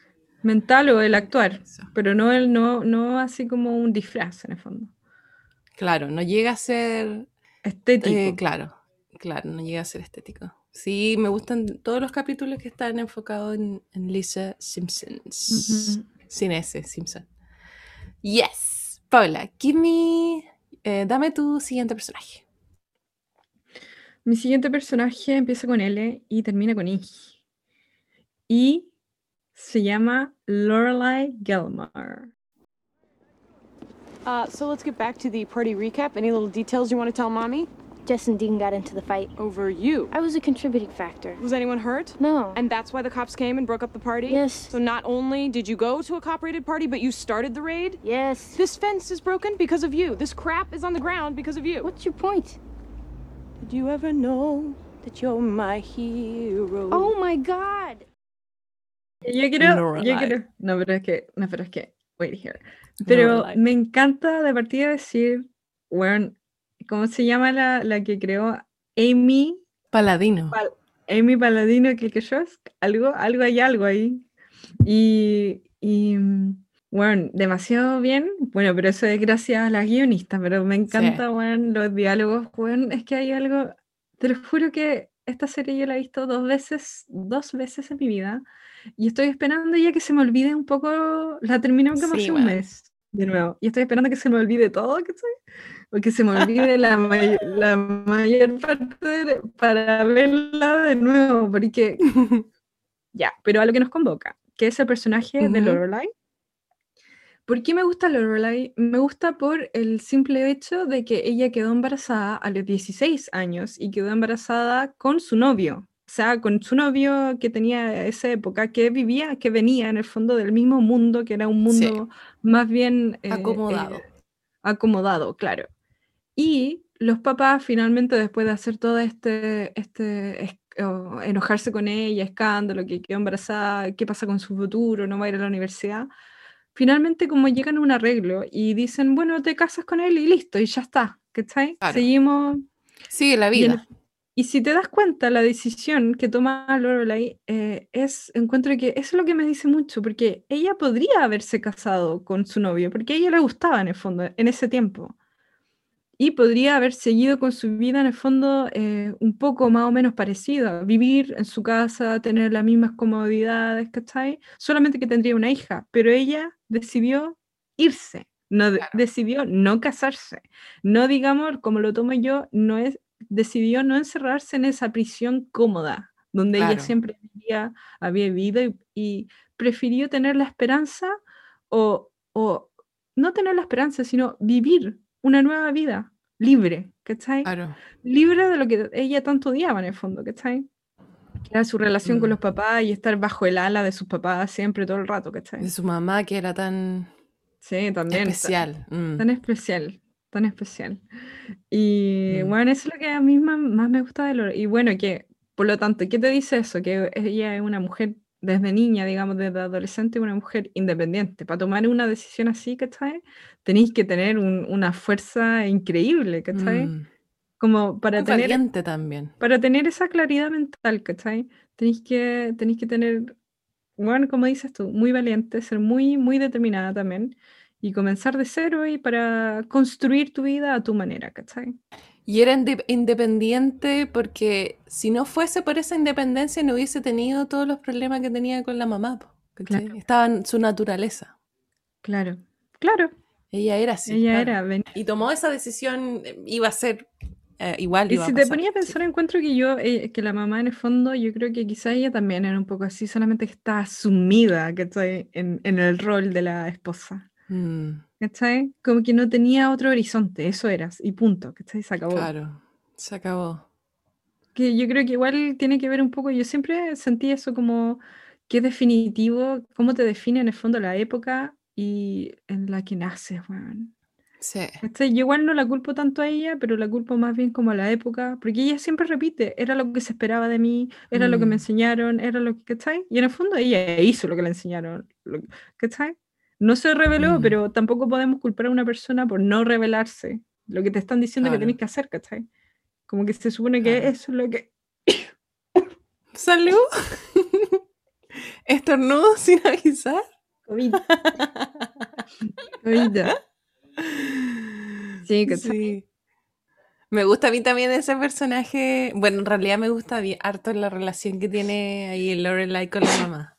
Speaker 1: mental o el actuar, pero no, el, no, no así como un disfraz en el fondo.
Speaker 2: Claro, no llega a ser
Speaker 1: estético.
Speaker 2: Eh, claro, claro, no llega a ser estético. Sí, me gustan todos los capítulos que están enfocados en, Lisa Simpson. Sin ese, Simpson. Yes. Paula, give me, eh, dame tu siguiente personaje.
Speaker 1: Mi siguiente personaje empieza con L y termina con I. Y Se llama Lorelai Gelmar.
Speaker 9: Uh, so let's get back to the party recap. Any little details you want to tell mommy?
Speaker 10: Jess and Dean got into the fight.
Speaker 9: Over you?
Speaker 10: I was a contributing factor.
Speaker 9: Was anyone hurt?
Speaker 10: No.
Speaker 9: And that's why the cops came and broke up the party?
Speaker 10: Yes.
Speaker 9: So not only did you go to a cop raided party, but you started the raid?
Speaker 10: Yes.
Speaker 9: This fence is broken because of you. This crap is on the ground because of you.
Speaker 10: What's your point?
Speaker 9: Did you ever know that you're my hero?
Speaker 10: Oh my god!
Speaker 1: Yo quiero, yo quiero, no, pero es que, no, pero es que, wait here. Pero me encanta de partida decir, bueno, ¿cómo se llama la, la que creó Amy?
Speaker 2: Paladino.
Speaker 1: Amy Paladino, que yo algo, algo hay algo ahí. Y, y, bueno, demasiado bien. Bueno, pero eso es gracias a las guionistas, pero me encanta, bueno, los diálogos, bueno, es que hay algo, te lo juro que esta serie yo la he visto dos veces, dos veces en mi vida y estoy esperando ya que se me olvide un poco, la termino como hace un mes de nuevo. Y estoy esperando que se me olvide todo, que o que se me olvide la, la mayor parte para verla de nuevo, porque ya, pero a lo que nos convoca, que es el personaje de Lorelai, ¿Por qué me gusta Lorelai? Me gusta por el simple hecho de que ella quedó embarazada a los 16 años y quedó embarazada con su novio. O sea, con su novio que tenía esa época, que vivía, que venía en el fondo del mismo mundo, que era un mundo más bien...
Speaker 2: eh, acomodado.
Speaker 1: Eh, acomodado, claro. Y los papás finalmente, después de hacer todo este, este enojarse con ella, escándalo, que quedó embarazada, qué pasa con su futuro, no va a ir a la universidad, finalmente como llegan a un arreglo y dicen, bueno, te casas con él y listo, y ya está, ¿cachai? Seguimos...
Speaker 2: Sigue la vida.
Speaker 1: Y, si te das cuenta, la decisión que toma Lorelai eh, es, encuentro que eso es lo que me dice mucho, porque ella podría haberse casado con su novio, porque a ella le gustaba en el fondo, en ese tiempo y podría haber seguido con su vida en el fondo eh, un poco más o menos parecida, vivir en su casa, tener las mismas comodidades, ¿cachai? Solamente que tendría una hija, pero ella decidió irse, no decidió no casarse, no digamos como lo tomo yo, no es decidió no encerrarse en esa prisión cómoda donde ella siempre había, había vivido y, y, prefirió tener la esperanza o, o no tener la esperanza, sino vivir una nueva vida, libre, ¿cachai?
Speaker 2: Claro.
Speaker 1: Libre de lo que ella tanto odiaba en el fondo, ¿cachai? era su relación con mm. los papás y estar bajo el ala de sus papás siempre, todo el rato, ¿cachai?
Speaker 2: De su mamá que era tan...
Speaker 1: Sí, también.
Speaker 2: Especial.
Speaker 1: Mm. Tan, especial, tan especial. Y mm. bueno, eso es lo que a mí más, más me gusta de Lore. Y bueno, que, por lo tanto, ¿qué te dice eso? Que ella es una mujer desde niña, digamos, desde adolescente, una mujer independiente. Para tomar una decisión así, ¿cachai? Tenéis que tener una fuerza increíble, ¿cachai? Mm. Como para tener...
Speaker 2: también.
Speaker 1: Para tener esa claridad mental, ¿cachai? Tenéis que, tenéis que tener, bueno, como dices tú, muy valiente, ser muy, muy determinada también y comenzar de cero y para construir tu vida a tu manera, ¿cachai?
Speaker 2: Y era independiente porque si no fuese por esa independencia no hubiese tenido todos los problemas que tenía con la mamá. Estaba en su naturaleza.
Speaker 1: Claro, claro.
Speaker 2: Ella era así.
Speaker 1: Ella era.
Speaker 2: Y tomó esa decisión, iba a ser eh, igual.
Speaker 1: y si te ponía a pensar, encuentro que yo, eh, que la mamá en el fondo, yo creo que quizá ella también era un poco así, solamente que estaba sumida que estoy en, en el rol de la esposa. Mm. ¿Cachai? Como que no tenía otro horizonte, eso eras, y punto, ¿cachai? Se acabó.
Speaker 2: Claro, se acabó.
Speaker 1: Que yo creo que igual tiene que ver un poco, yo siempre sentí eso como que definitivo, cómo te define en el fondo la época y en la que naces, weón.
Speaker 2: Sí.
Speaker 1: Yo igual no la culpo tanto a ella, pero la culpo más bien como a la época, porque ella siempre repite, era lo que se esperaba de mí, era lo que me mm. enseñaron, era lo que, ¿cachai? Y en el fondo ella hizo lo que le enseñaron, ¿cachai? No se reveló, pero tampoco podemos culpar a una persona por no revelarse lo que te están diciendo que tenés que hacer, ¿cachai? Como que se supone que eso es lo que...
Speaker 2: ¿Salud? ¿Estornudo sin avisar?
Speaker 1: COVID. COVID. Sí, ¿cachai? Sí.
Speaker 2: Me gusta a mí también ese personaje. Bueno, en realidad me gusta harto la relación que tiene ahí Lorelai con la mamá.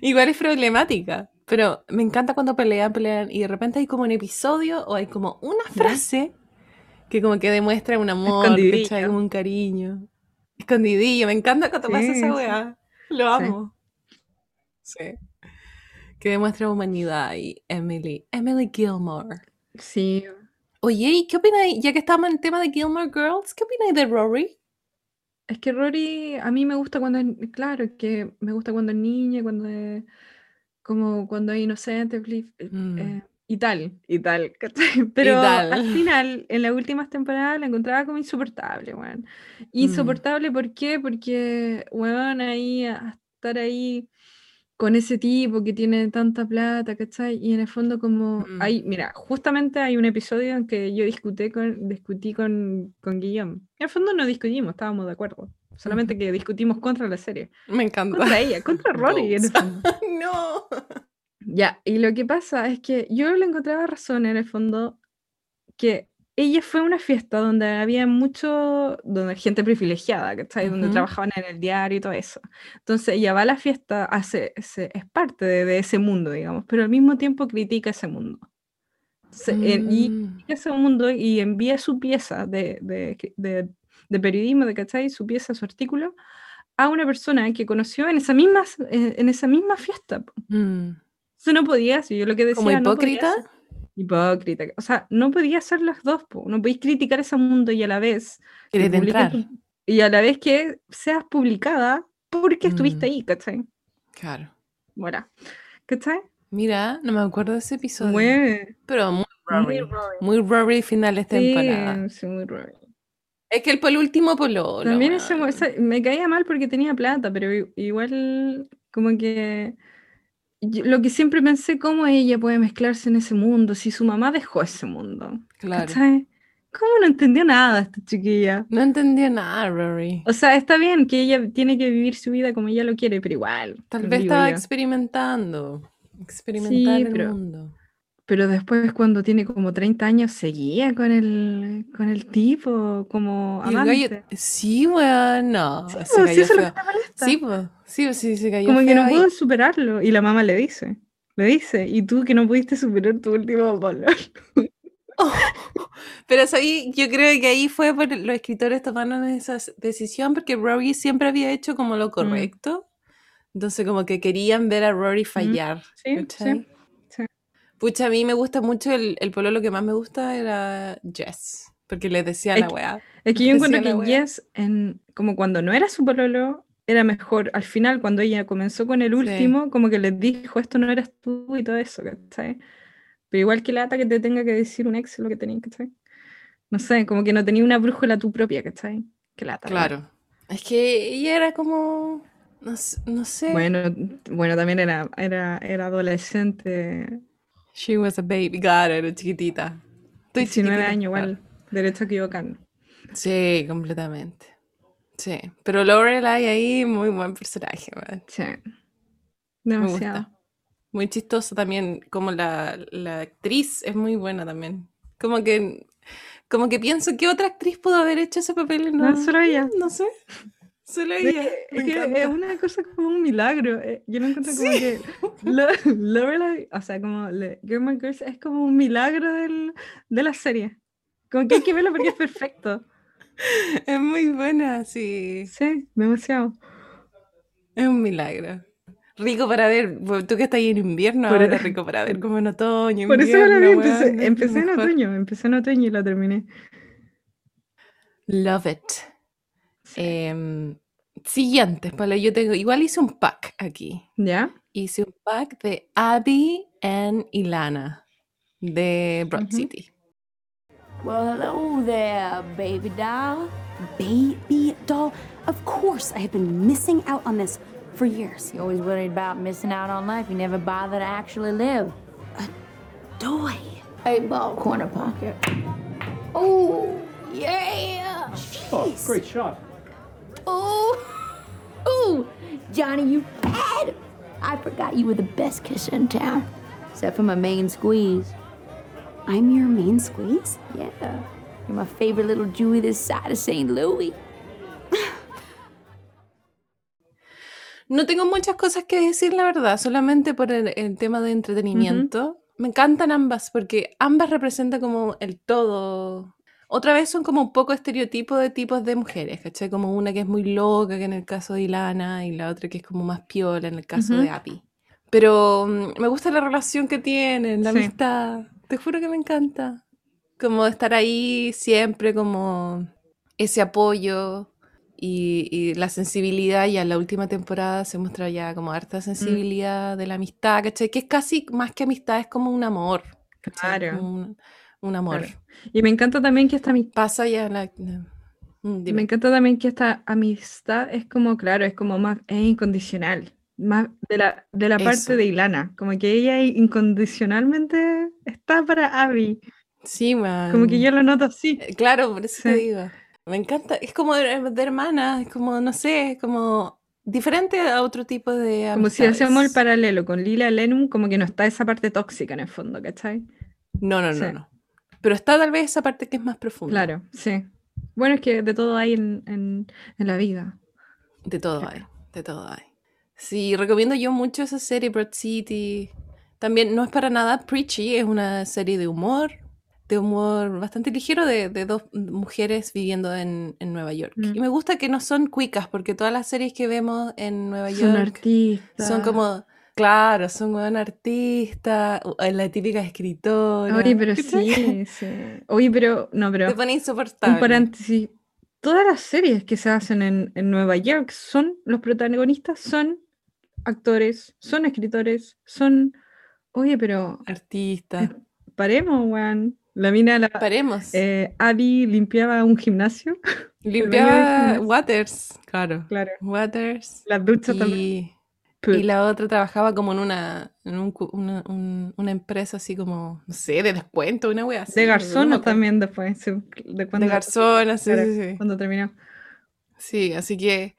Speaker 2: Igual es problemática. Pero me encanta cuando pelean, pelean y de repente hay como un episodio o hay como una frase que como que demuestra un amor, como un cariño. Escondidillo, me encanta cuando pasa esa weá. Lo amo. Sí. Que demuestra humanidad y Emily. Emily Gilmore.
Speaker 1: Sí.
Speaker 2: Oye, ¿y qué opináis? Ya que estamos en el tema de Gilmore Girls, ¿qué opináis de Rory?
Speaker 1: Es que Rory a mí me gusta cuando es, claro, que me gusta cuando es niña, cuando es como cuando es inocente, eh, mm. eh, y tal, y tal, Pero al final, en las últimas temporadas la encontraba como insoportable, weón. Mm. Insoportable, ¿por qué? Porque, weón, ahí, a estar ahí con ese tipo que tiene tanta plata, ¿cachai? Y en el fondo como, mm. hay, mira, justamente hay un episodio en que yo discutí con, discutí con, con Guillaume. En el fondo no discutimos, estábamos de acuerdo. Solamente que discutimos contra la serie.
Speaker 2: Me encanta.
Speaker 1: Contra ella, contra Rory.
Speaker 2: no.
Speaker 1: Ya, y lo que pasa es que yo le encontraba razón en el fondo que ella fue a una fiesta donde había mucho, donde gente privilegiada, ¿cachai? Donde trabajaban en el diario y todo eso. Entonces ella va a la fiesta, hace, es, parte de, ese mundo, digamos, pero al mismo tiempo critica ese mundo. Y mm. ese mundo y envía su pieza de, de de periodismo, de ¿cachai? Su pieza, su artículo, a una persona que conoció en esa misma, en esa misma fiesta.
Speaker 2: Mm.
Speaker 1: Eso no podía ser, yo lo que decía.
Speaker 2: ¿Como hipócrita?
Speaker 1: No hipócrita. O sea, no podía ser las dos, po. no podéis criticar ese mundo y a la vez.
Speaker 2: Querer entrar.
Speaker 1: y a la vez que seas publicada porque estuviste
Speaker 2: Mm.
Speaker 1: ahí, ¿cachai?
Speaker 2: Claro.
Speaker 1: Bueno, ¿cachai?
Speaker 2: Mira, no me acuerdo de ese episodio.
Speaker 1: Muy,
Speaker 2: Pero muy
Speaker 1: muy
Speaker 2: Rory. Muy Rory finales
Speaker 1: Sí,
Speaker 2: temporada.
Speaker 1: sí, muy Rory.
Speaker 2: Es que el pol último pololo.
Speaker 1: También
Speaker 2: weón.
Speaker 1: ese me caía mal porque tenía plata, pero igual como que yo- lo que siempre pensé, cómo ella puede mezclarse en ese mundo si su mamá dejó ese mundo.
Speaker 2: Claro.
Speaker 1: ¿cachai? ¿Cómo no entendió nada esta chiquilla?
Speaker 2: No entendió nada, Rory.
Speaker 1: O sea, está bien que ella tiene que vivir su vida como ella lo quiere, pero igual.
Speaker 2: Tal vez estaba
Speaker 1: yo.
Speaker 2: experimentando. Experimentar
Speaker 1: Sí,
Speaker 2: el
Speaker 1: pero-
Speaker 2: mundo.
Speaker 1: Pero después cuando tiene como 30 años seguía con el, con el tipo como
Speaker 2: el gallo-
Speaker 1: amante.
Speaker 2: sí, weón, no.
Speaker 1: Sí, pues, sí,
Speaker 2: feo. Sí, pues. Sí, pues, sí, se cayó
Speaker 1: Como que no pudo superarlo. Y la mamá le dice, le dice, y tú que no pudiste superar tu último pololo.
Speaker 2: Pero sabí, yo creo que ahí fue por los escritores tomaron esa decisión porque Rory siempre había hecho como
Speaker 1: Mm.
Speaker 2: lo correcto. Entonces como que querían ver a Rory fallar.
Speaker 1: Sí,
Speaker 2: ¿cachai?
Speaker 1: sí, sí.
Speaker 2: Pucha, a mí me gusta mucho el, el pololo que más me gusta era Jess. Porque le decía a la weá.
Speaker 1: Es que yo encuentro que. Jess, en, como cuando no era su pololo, era mejor. Al final, cuando ella comenzó con el
Speaker 2: Sí.
Speaker 1: último, como que les dijo, esto no eras tú y todo eso, ¿cachai? Pero igual que lata que te tenga que decir un ex lo que tenías, ¿cachai? No sé, como que no tenía una brújula tu propia, ¿cachai? Que lata.
Speaker 2: Claro. Es que ella era como. No, no sé.
Speaker 1: Bueno, bueno, también era, era, era adolescente,
Speaker 2: She was a baby. Claro, era chiquitita. Estoy
Speaker 1: 19
Speaker 2: chiquitita,
Speaker 1: años,
Speaker 2: claro.
Speaker 1: igual, derecho a equivocarnos.
Speaker 2: Sí, completamente. Sí. Pero Lorelai ahí, muy buen personaje, weón.
Speaker 1: Sí.
Speaker 2: Me
Speaker 1: Demasiado.
Speaker 2: gusta. Muy chistoso también, como la, la actriz es muy buena también. Como que, como que pienso que otra actriz pudo haber hecho ese papel no,
Speaker 1: No, solo ella.
Speaker 2: no sé. Solo
Speaker 1: Es
Speaker 2: ella.
Speaker 1: que,
Speaker 2: me
Speaker 1: es que es una cosa como un milagro. eh, Yo no encuentro como
Speaker 2: Sí.
Speaker 1: que Lo- Lorelai, o sea, como Gilmore Girls es como un milagro del, de la serie. Como que hay que verlo porque es perfecto.
Speaker 2: Es muy buena, sí.
Speaker 1: Sí, demasiado.
Speaker 2: Es un milagro. Rico para ver, bueno, tú que estás ahí en invierno,
Speaker 1: Por-
Speaker 2: ahora rico para ver como en otoño,
Speaker 1: Por eso la vi, empecé,
Speaker 2: es
Speaker 1: empecé en otoño, empecé en otoño y la terminé.
Speaker 2: Love it. Em, siguientes, Paula, yo tengo, igual hice un pack aquí.
Speaker 1: ¿Ya?
Speaker 2: Hice un pack de Abby and Ilana de Broad
Speaker 1: Ujú.
Speaker 2: City.
Speaker 11: Well, hello there, baby doll.
Speaker 6: Baby doll. Of course, I have been missing out on this for years.
Speaker 11: You always worried about missing out on life. You never bother to actually live.
Speaker 6: Doy.
Speaker 11: Eight ball corner pocket. Oh, yeah.
Speaker 12: Oh, great shot.
Speaker 11: Oh, ooh, Johnny, you bad. I forgot you were the best kisser in town, except for my main squeeze.
Speaker 6: I'm your main squeeze?
Speaker 11: Yeah, you're my favorite little Jewy this side of St. Louis.
Speaker 2: No tengo muchas cosas que decir, la verdad, solamente por el, el tema de entretenimiento. Me encantan ambas porque ambas representan como el todo. Otra vez son como un poco estereotipos de tipos de mujeres, ¿cachai? Como una que es muy loca, que en el caso de Ilana, y la otra que es como más piola en el caso
Speaker 1: Ujú.
Speaker 2: de Abby. Pero mm, me gusta la relación que tienen, la
Speaker 1: Sí.
Speaker 2: amistad. Te juro que me encanta. Como estar ahí siempre, como ese apoyo y, y la sensibilidad. Ya en la última temporada se muestra ya como harta sensibilidad de la amistad, ¿cachai? Que es casi más que amistad, es como un amor. ¿cachai?
Speaker 1: Claro.
Speaker 2: Como un, un amor.
Speaker 1: Claro. Y me encanta también que esta amistad,
Speaker 2: Pasa ya la... Mm,
Speaker 1: me encanta también que esta amistad es como, claro, es como más, es incondicional. Más de la, de la
Speaker 2: Eso.
Speaker 1: parte de Ilana, como que ella incondicionalmente está para Abby.
Speaker 2: Sí, man.
Speaker 1: Como que yo lo noto así.
Speaker 2: Eh, Claro, por eso te
Speaker 1: Sí.
Speaker 2: digo. Me encanta. Es como de, de hermana, es como, no sé, es como diferente a otro tipo de
Speaker 1: Como si hacemos el
Speaker 2: amistades.
Speaker 1: paralelo con Lila Lenum, como que no está esa parte tóxica en el fondo, ¿cachai?
Speaker 2: No, no, no,
Speaker 1: Sí.
Speaker 2: no. Pero está tal vez esa parte que es más profunda.
Speaker 1: Claro, sí. Bueno, es que de todo hay en, en- en la vida.
Speaker 2: De todo hay, de todo hay. Sí, recomiendo yo mucho esa serie, Broad City. También no es para nada preachy, es una serie de humor, de humor bastante ligero de, de dos mujeres viviendo en, en Nueva York.
Speaker 1: Mm.
Speaker 2: Y me gusta que no son cuicas, porque todas las series que vemos en Nueva
Speaker 1: Son
Speaker 2: York
Speaker 1: artistas.
Speaker 2: son como, claro, son weón artistas, la típica escritora.
Speaker 1: Oye, pero sí, sí. Oye, pero, no, pero.
Speaker 2: Te pone insoportable.
Speaker 1: Un paréntesis. Todas las series que se hacen en, en Nueva York son, los protagonistas son actores, son escritores, son. Oye, pero.
Speaker 2: Artistas.
Speaker 1: Paremos, weón. La mina, la.
Speaker 2: Paremos.
Speaker 1: Eh, Abby limpiaba un gimnasio.
Speaker 2: Limpiaba Waters, claro.
Speaker 1: Claro.
Speaker 2: Waters.
Speaker 1: Las duchas
Speaker 2: y,
Speaker 1: también.
Speaker 2: Y la otra trabajaba como en una, en un, una, un, una, empresa así como, no sé, de descuento, una wea así.
Speaker 1: De garzona también después.
Speaker 2: De, cuando, de garzona, sí, sí, sí.
Speaker 1: Cuando terminó.
Speaker 2: Sí, así que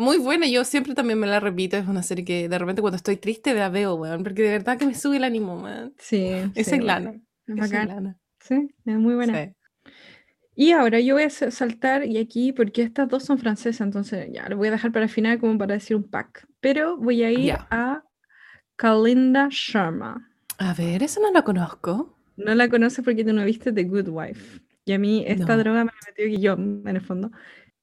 Speaker 2: muy buena. Yo siempre también me la repito. Es una serie que de repente cuando estoy triste la veo, weón. Porque de verdad que me sube el ánimo, weón.
Speaker 1: Sí.
Speaker 2: Es
Speaker 1: sí,
Speaker 2: en lana.
Speaker 1: Es en lana. Sí, es muy buena. Sí. Y ahora yo voy a saltar, y aquí, porque estas dos son francesas, entonces ya lo voy a dejar para el final como para decir un pack. Pero voy a ir
Speaker 2: yeah.
Speaker 1: a Kalinda Sharma.
Speaker 2: A ver, esa no la conozco.
Speaker 1: No la conoces porque tú no viste The Good Wife. Y a mí esta
Speaker 2: No.
Speaker 1: droga me metió Guillaume, en el fondo.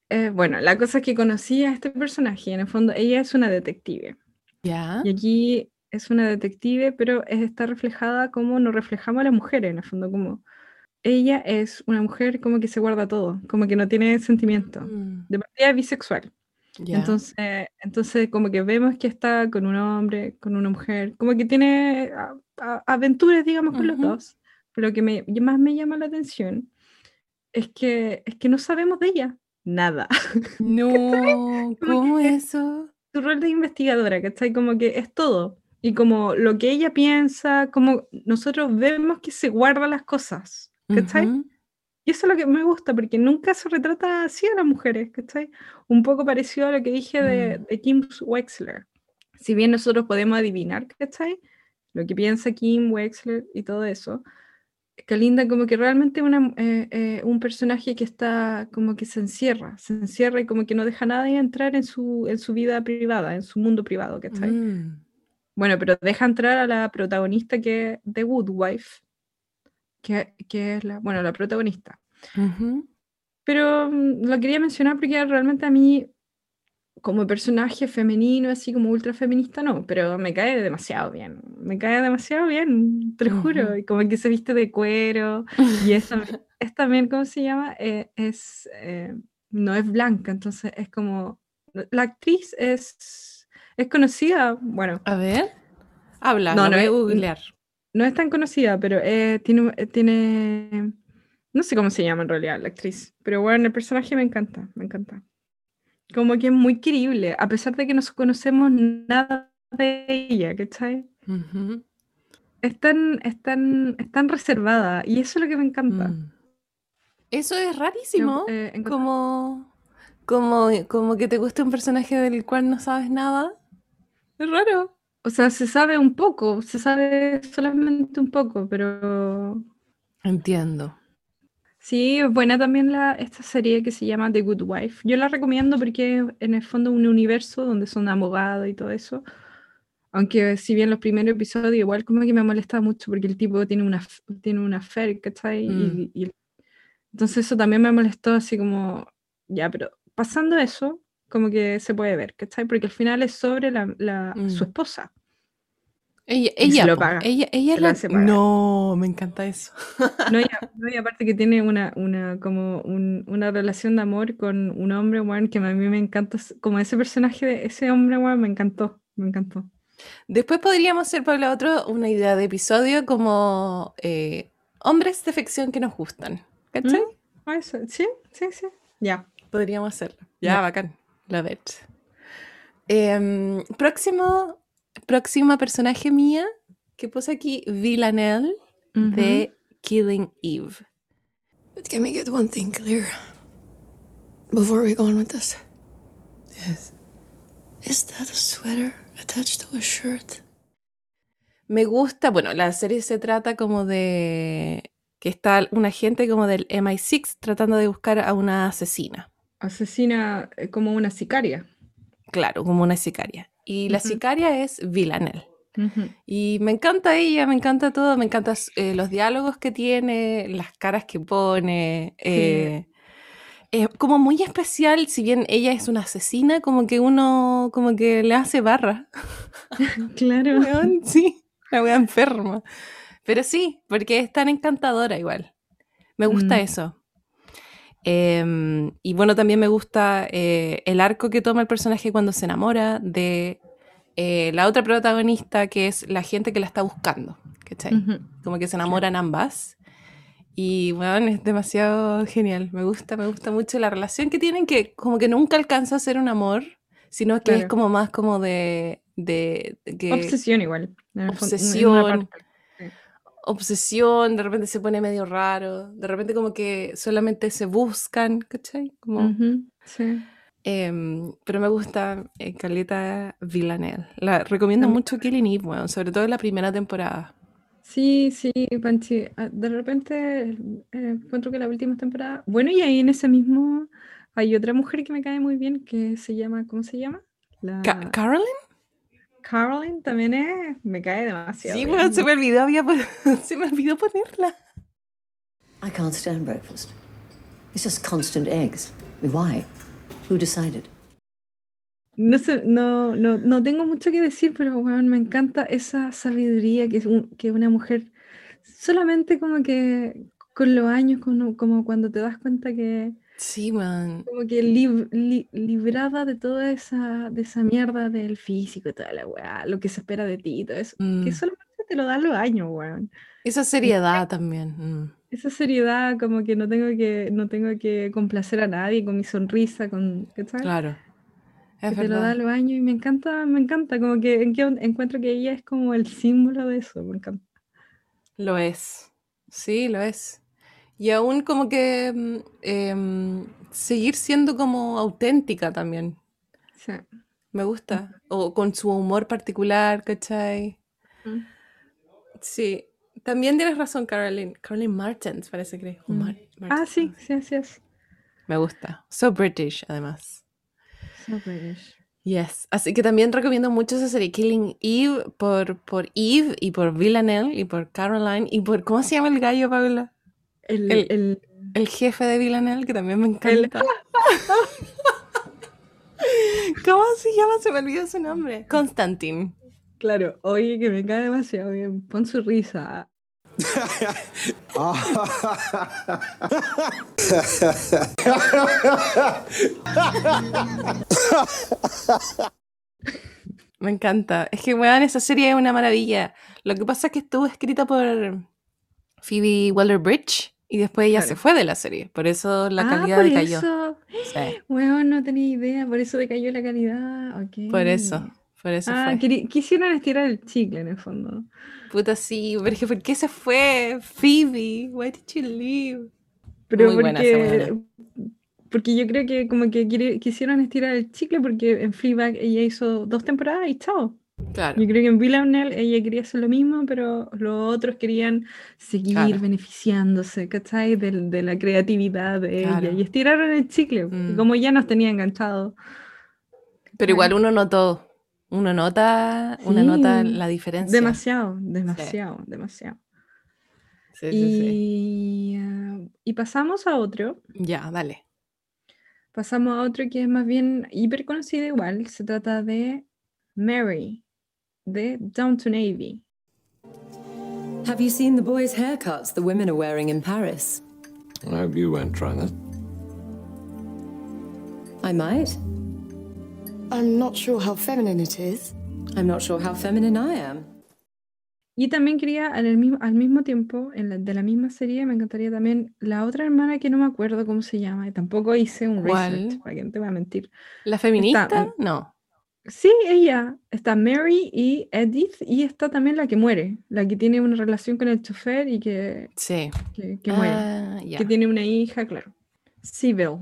Speaker 1: Eh, bueno, la cosa es que conocí a este personaje, en el fondo ella es una detective.
Speaker 2: Ya.
Speaker 1: Y aquí es una detective, pero es- está reflejada como nos reflejamos a las mujeres, en el fondo, como ella es una mujer como que se guarda todo, como que no tiene sentimiento.
Speaker 2: Mm,
Speaker 1: De partida bisexual. Entonces, entonces como que vemos que está con un hombre, con una mujer, como que tiene a- a- aventuras, digamos, con los dos. Pero lo que me, más me llama la atención es que, es que no sabemos de ella nada.
Speaker 2: No, ¿cómo eso?
Speaker 1: Su rol de investigadora, ¿cachai? Como que es todo. Y como lo que ella piensa, como nosotros vemos que se guarda las cosas, ¿cachai?
Speaker 2: Ujú.
Speaker 1: Y eso es lo que me gusta, porque nunca se retrata así a las mujeres, ¿cachai? Un poco parecido a lo que dije de,
Speaker 2: Mm.
Speaker 1: de Kim Wexler. Si bien nosotros podemos adivinar, ¿cachai? Lo que piensa Kim Wexler y todo eso, Kalinda como que realmente una, eh, eh, un personaje que está como que se encierra, se encierra y como que no deja a nadie entrar en su, en su vida privada, en su mundo privado, ¿cachai?
Speaker 2: Mm.
Speaker 1: Bueno, pero deja entrar a la protagonista que es The Good Wife, que, que es la, bueno, la protagonista.
Speaker 2: Ujú.
Speaker 1: Pero mm, lo quería mencionar porque realmente a mí, como personaje femenino, así como ultra feminista, no, pero me cae demasiado bien. Me cae demasiado bien, te lo juro.
Speaker 2: Ujú.
Speaker 1: Y como que se viste de cuero. Y es, es también, ¿cómo se llama? Eh, es, eh, no es blanca, entonces es como. La actriz es, es conocida, bueno,
Speaker 2: A ver, habla,
Speaker 1: No,
Speaker 2: la
Speaker 1: no
Speaker 2: voy a googlear.
Speaker 1: No es tan conocida, pero eh, tiene, eh, tiene. No sé cómo se llama en realidad la actriz, pero bueno, el personaje me encanta, me encanta. Como que es muy querible, a pesar de que no conocemos nada de ella, ¿cachai?
Speaker 2: Ujú.
Speaker 1: Es tan, es tan, es tan reservada y eso es lo que me encanta.
Speaker 2: Mm. Eso es rarísimo.
Speaker 1: eh,
Speaker 2: Como, como, como que te guste un personaje del cual no sabes nada. Es raro.
Speaker 1: O sea, se sabe un poco, se sabe solamente un poco, pero
Speaker 2: Entiendo.
Speaker 1: Sí, es buena también la, esta serie que se llama The Good Wife. Yo la recomiendo porque en el fondo un universo donde son abogados y todo eso. Aunque si bien los primeros episodios igual como que me molesta mucho porque el tipo tiene una, tiene una affair, ¿cachai? Y-
Speaker 2: Mm.
Speaker 1: y- entonces eso también me molestó así como, ya, pero pasando eso, como que se puede ver, ¿cachai? Porque al final es sobre la, la- su
Speaker 2: Mm.
Speaker 1: esposa.
Speaker 2: Ella,
Speaker 1: Y se
Speaker 2: ella,
Speaker 1: lo paga,
Speaker 2: ella, ella
Speaker 1: se
Speaker 2: la-
Speaker 1: hace pagar.
Speaker 2: No, me encanta eso.
Speaker 1: No, y, a- no, y aparte que tiene una, una, como un- una relación de amor con un hombre, weón, que a mí me encanta, como ese personaje de ese hombre, weón, me encantó, me encantó.
Speaker 2: Después podríamos hacer para otro una idea de episodio como eh, hombres de ficción que nos gustan. ¿Cachai?
Speaker 1: Eso, Sí, sí, sí. Ya.
Speaker 2: Podríamos hacerlo. Ya,
Speaker 1: Ya.
Speaker 2: bacán. Love it. Em, próximo, próxima personaje mía que puse aquí, Villanelle de Killing Eve.
Speaker 12: But can we get one thing clear before we go on with this? Yes. Is that a sweater attached to a shirt?
Speaker 2: Me gusta, bueno, la serie se trata como de que está un agente como del MI6 tratando de buscar a una asesina.
Speaker 1: Asesina eh, como una sicaria.
Speaker 2: Claro, como una sicaria. Y la sicaria es Villanelle.
Speaker 1: Ujú.
Speaker 2: Y me encanta ella, me encanta todo, me encantan los diálogos que tiene, las caras que pone. eh, es como muy especial, si bien ella es una asesina, como que uno como que le hace barra.
Speaker 1: claro.
Speaker 2: sí, la wea enferma. Pero sí, porque es tan encantadora igual. Me gusta
Speaker 1: Mm.
Speaker 2: eso. Em, y bueno, también me gusta eh, el arco que toma el personaje cuando se enamora de eh, la otra protagonista, que es la gente que la está buscando. ¿cachai?
Speaker 1: Ujú.
Speaker 2: Como que se enamoran ambas. Y bueno, es demasiado genial. Me gusta, me gusta mucho la relación que tienen, que como que nunca alcanza a ser un amor, sino que es como más como de... de, de que,
Speaker 1: Obsesión igual.
Speaker 2: obsesión. Obsesión, de repente se pone medio raro, de repente como que solamente se buscan, ¿cachai? Como,
Speaker 1: Ujú, sí.
Speaker 2: em, pero me gusta eh, Caleta Villanelle. La recomiendo
Speaker 1: mí-
Speaker 2: mucho Killing Eve, weón, sobre todo en la primera temporada.
Speaker 1: Sí, sí, Panchi. ah, De repente eh, encuentro que la última temporada. Bueno, y ahí en ese mismo hay otra mujer que me cae muy bien que se llama, ¿cómo se llama? La
Speaker 2: Ca- ¿Caroline?
Speaker 1: Caroline también es, me cae demasiado
Speaker 2: Sí,
Speaker 1: bien.
Speaker 2: weón, se me olvidó, había se me olvidó ponerla.
Speaker 13: I can't stand breakfast. It's just constant eggs. Why? Who decided?
Speaker 1: No sé, no, no, no tengo mucho que decir, pero me encanta esa sabiduría que es un- que una mujer solamente como que con los años, como, como cuando te das cuenta que
Speaker 2: Sí, man.
Speaker 1: como que lib- li- librada de toda esa, de esa mierda del físico y toda la weá, lo que se espera de ti y todo eso, que
Speaker 2: Mm.
Speaker 1: solamente te lo dan los años, weón.
Speaker 2: Esa seriedad también. mm.
Speaker 1: Esa seriedad, como que no tengo que, no tengo que complacer a nadie con mi sonrisa, con, ¿cachai?
Speaker 2: Claro. Es
Speaker 1: que te lo da los años y me encanta, me encanta, como que en que encuentro que ella es como el símbolo de eso, me encanta.
Speaker 2: Lo es. Sí, lo es. Y aún como que mm, em, seguir siendo como auténtica también.
Speaker 1: Sí.
Speaker 2: Me gusta. O con su humor particular, ¿cachai?
Speaker 1: Mm.
Speaker 2: Sí. También tienes razón, Caroline. Caroline Martens, parece que
Speaker 1: Mm.
Speaker 2: Mar-
Speaker 1: Ah, sí, sí, así es.
Speaker 2: Me gusta. So British, además.
Speaker 1: So British.
Speaker 2: Yes. Así que también recomiendo mucho esa serie Killing Eve por, por Eve y por Villanelle y por Caroline y por. ¿Cómo se llama el gallo, Paula?
Speaker 1: El,
Speaker 2: El-
Speaker 1: el-
Speaker 2: El jefe de Villanelle, que también me encanta. ¿Cómo se llama? Se me olvidó su nombre. Constantine.
Speaker 1: claro, oye, que me cae demasiado bien, pon su risa.
Speaker 2: Me encanta. Es que, weón, esa serie es una maravilla. Lo que pasa es que estuvo escrita por Phoebe Waller-Bridge y después ella se fue de la serie. Por eso la
Speaker 1: ah,
Speaker 2: calidad
Speaker 1: por
Speaker 2: decayó.
Speaker 1: eso.
Speaker 2: Sí,
Speaker 1: Weón, no tenía idea, por eso decayó la calidad. ok.
Speaker 2: por eso. Por eso
Speaker 1: Ah,
Speaker 2: fue.
Speaker 1: quisieron estirar el chicle en el fondo.
Speaker 2: Puta, sí. Pero es que, ¿por qué se fue? Phoebe, why did you leave?
Speaker 1: Pero
Speaker 2: Muy
Speaker 1: porque, porque yo creo que como que quisieron estirar el chicle porque en Fleabag ella hizo dos temporadas y chao.
Speaker 2: Claro.
Speaker 1: Yo creo que en Villanelle ella quería hacer lo mismo, pero los otros querían seguir
Speaker 2: Claro.
Speaker 1: beneficiándose, ¿cachai? Del- De, la creatividad de
Speaker 2: Claro.
Speaker 1: ella. Y estiraron el chicle,
Speaker 2: Mm.
Speaker 1: como ya nos tenía enganchados.
Speaker 2: Pero igual uno notó. Uno nota, uno nota la diferencia.
Speaker 1: Demasiado, demasiado, demasiado.
Speaker 2: Sí, sí, sí.
Speaker 1: Y, ah, y pasamos a otro.
Speaker 2: Ya, dale.
Speaker 1: Pasamos a otro que es más bien hiper conocido igual. Se trata de Mary, de Downton Abbey.
Speaker 14: Have you seen the boys' haircuts the women are wearing in Paris?
Speaker 15: I hope you won't try that.
Speaker 14: I might.
Speaker 12: I'm not sure how feminine it is.
Speaker 14: I'm not sure how feminine I am.
Speaker 1: Y también quería al mismo, al mismo tiempo, en la- de la misma serie, me encantaría también la otra hermana que no me acuerdo cómo se llama. Y tampoco hice un
Speaker 2: ¿Cuál?
Speaker 1: research, para que no te voy a mentir.
Speaker 2: ¿La feminista?
Speaker 1: Está-
Speaker 2: No.
Speaker 1: Sí, ella. Está Mary y Edith. Y está también la que muere. La que tiene una relación con el chofer y que,
Speaker 2: Sí.
Speaker 1: que, que muere.
Speaker 2: Ah.
Speaker 1: Que tiene una hija, claro. Sybil.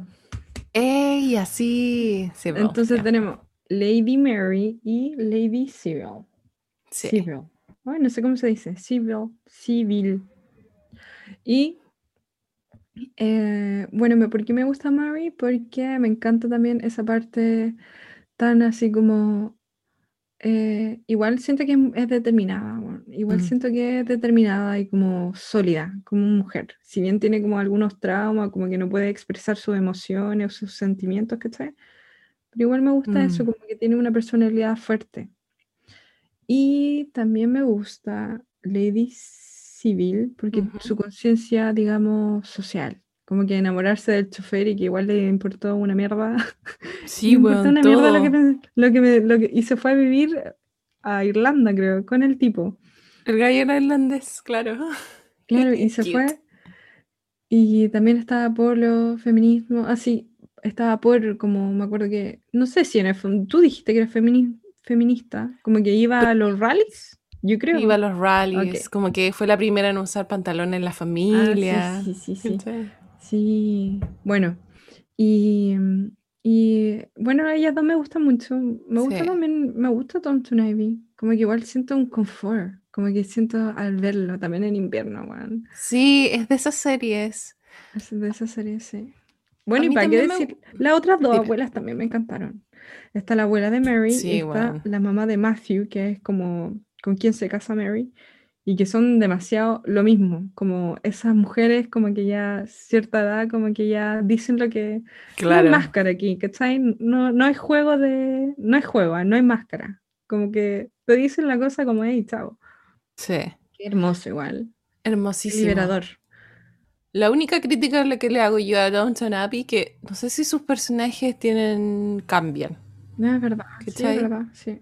Speaker 2: Ella, sí.
Speaker 1: Entonces tenemos Lady Mary y Lady Sybil.
Speaker 2: Sí.
Speaker 1: Sybil. Ay, no sé cómo se dice. Sybil. Sybil. Y eh, bueno, ¿por qué me gusta Mary? Porque me encanta también esa parte tan así como eh, igual siento que es determinada, igual
Speaker 2: Mm.
Speaker 1: siento que es determinada y como sólida, como mujer. Si bien tiene como algunos traumas, como que no puede expresar sus emociones o sus sentimientos, ¿cachai? Pero igual me gusta eso,
Speaker 2: Mm.
Speaker 1: como que tiene una personalidad fuerte. Y también me gusta Lady Civil, porque su conciencia, digamos, social. Como que enamorarse del chofer y que igual le importó una mierda.
Speaker 2: Sí,
Speaker 1: le importó
Speaker 2: weón,
Speaker 1: una mierda lo que, pen- lo que me- lo que- y se fue a vivir a Irlanda, creo, con el tipo.
Speaker 2: El gallo era irlandés, claro.
Speaker 1: Claro, y se
Speaker 2: Cute.
Speaker 1: fue. Y también estaba por los feminismos, así, estaba por, como me acuerdo que, no sé si en el tú dijiste que era femini- feminista, como que iba a los rallies, yo creo.
Speaker 2: Iba a los rallies, como que fue la primera en usar pantalones en la
Speaker 1: Ah, sí,
Speaker 2: familia.
Speaker 1: sí, sí, sí. Sí, bueno, y, mm, y bueno, ellas dos me gustan mucho. Me gusta
Speaker 2: Sí.
Speaker 1: también, me gusta Downton Ivy. Como que igual siento un confort, como que siento al verlo también en invierno, weón.
Speaker 2: Sí, es de esas series.
Speaker 1: Es de esa serie, sí. Bueno, y para qué
Speaker 2: también me
Speaker 1: decir, las otras dos
Speaker 2: Dime.
Speaker 1: abuelas también me encantaron. Está la abuela de Mary
Speaker 2: Sí,
Speaker 1: y está la mamá de Matthew, que es como con quien se casa Mary, y que son demasiado lo mismo, como esas mujeres como que ya cierta edad, como que ya dicen lo que... No
Speaker 2: Claro.
Speaker 1: hay máscara aquí, ¿cachai? No, no hay juego de... No hay juego, ah, no hay máscara. Como que te dicen la cosa como, hey, chao.
Speaker 2: Sí.
Speaker 1: Qué hermoso igual.
Speaker 2: Hermosísimo.
Speaker 1: Liberador.
Speaker 2: La única crítica la que le hago yo a Downton Abbey que no sé si sus personajes tienen cambian.
Speaker 1: No, es verdad, sí, es verdad, sí.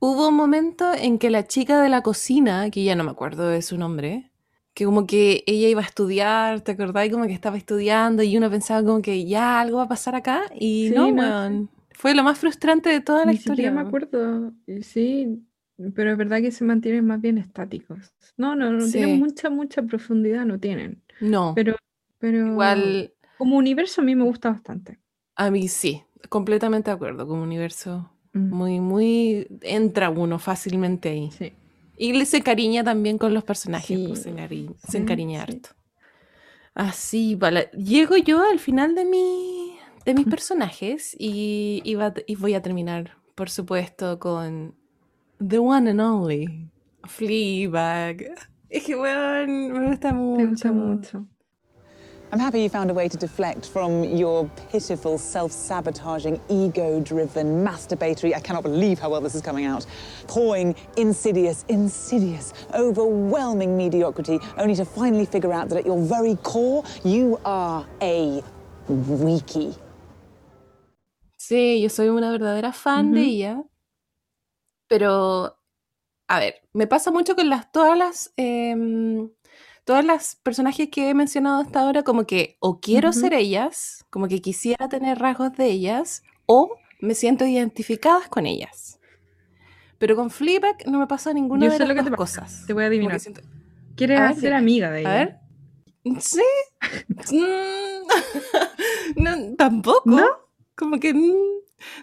Speaker 2: Hubo un momento en que la chica de la cocina, que ya no me acuerdo de su nombre, que como que ella iba a estudiar, ¿te acordás? Y como que estaba estudiando y uno pensaba como que ya algo va a pasar acá y
Speaker 1: Sí,
Speaker 2: no. Fue lo más frustrante de toda la
Speaker 1: Ni
Speaker 2: historia.
Speaker 1: siquiera me acuerdo, sí, pero es verdad que se mantienen más bien estáticos. No, no, no
Speaker 2: Sí.
Speaker 1: tienen mucha, mucha profundidad, no tienen.
Speaker 2: No,
Speaker 1: Pero, pero
Speaker 2: igual
Speaker 1: como universo a mí me gusta bastante.
Speaker 2: a mí sí, completamente de acuerdo, como universo. Muy, muy, entra uno fácilmente ahí.
Speaker 1: Sí.
Speaker 2: Y se encariña también con los personajes, pues, se,
Speaker 1: Sí,
Speaker 2: encari- se encariña
Speaker 1: sí.
Speaker 2: harto. Así, vale. Llego yo al final de, mi, de mis personajes y, y va- y voy a terminar, por supuesto, con The One and Only, Fleabag. Es que, weón, me gusta mucho.
Speaker 1: Te gusta mucho.
Speaker 16: I'm happy you found a way to deflect from your pitiful, self sabotaging, ego driven, masturbatory, I cannot believe how well this is coming out, pawing, insidious, insidious, overwhelming mediocrity, only to finally figure out that at your very core, you are a weakie.
Speaker 2: Sí, yo soy una verdadera fan de ella, pero, a ver, me pasa mucho con las, todas las, em, todas las personajes que he mencionado hasta ahora, como que o quiero ser ellas, como que quisiera tener rasgos de ellas, o me siento identificadas con ellas. Pero con Fleabag no me pasa ninguna
Speaker 1: Yo
Speaker 2: de las
Speaker 1: lo que
Speaker 2: dos
Speaker 1: te pasa,
Speaker 2: cosas.
Speaker 1: Te voy a adivinar.
Speaker 2: siento-
Speaker 1: Quieres
Speaker 2: A ver,
Speaker 1: ser amiga de ella.
Speaker 2: A ver. Sí. Mm, no, tampoco.
Speaker 1: ¿No?
Speaker 2: Como que mm,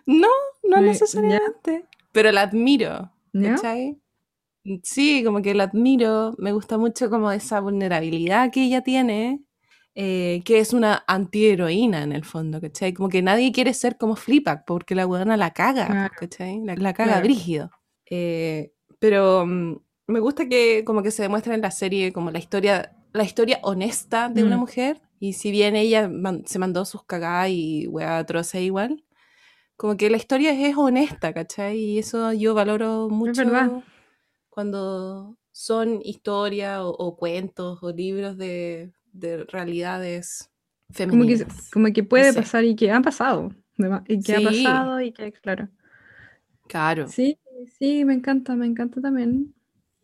Speaker 2: no, no necesariamente. Pero la admiro. ¿Cachai? Sí, como que la admiro. Me gusta mucho como esa vulnerabilidad que ella tiene. eh, que es una antiheroína en el fondo, ¿cachai? Como que nadie quiere ser como Fleabag porque la buena la caga,
Speaker 1: Claro.
Speaker 2: ¿cachai? La, la caga
Speaker 1: Claro.
Speaker 2: brígido. Eh, pero mm, me gusta que como que se demuestra en la serie como la historia, la historia honesta de una
Speaker 1: Mm.
Speaker 2: mujer. Y si bien ella man- se mandó sus cagadas y weá atroces igual, como que la historia es honesta, ¿cachai? Y eso yo valoro mucho
Speaker 1: verdad.
Speaker 2: Cuando son historias o, o cuentos o libros de, de realidades
Speaker 1: Como que,
Speaker 2: femeninas.
Speaker 1: como que puede
Speaker 2: sé.
Speaker 1: pasar y que ha pasado. Y que ha
Speaker 2: Sí.
Speaker 1: pasado y que, claro.
Speaker 2: Claro.
Speaker 1: Sí, sí, me encanta, me encanta también.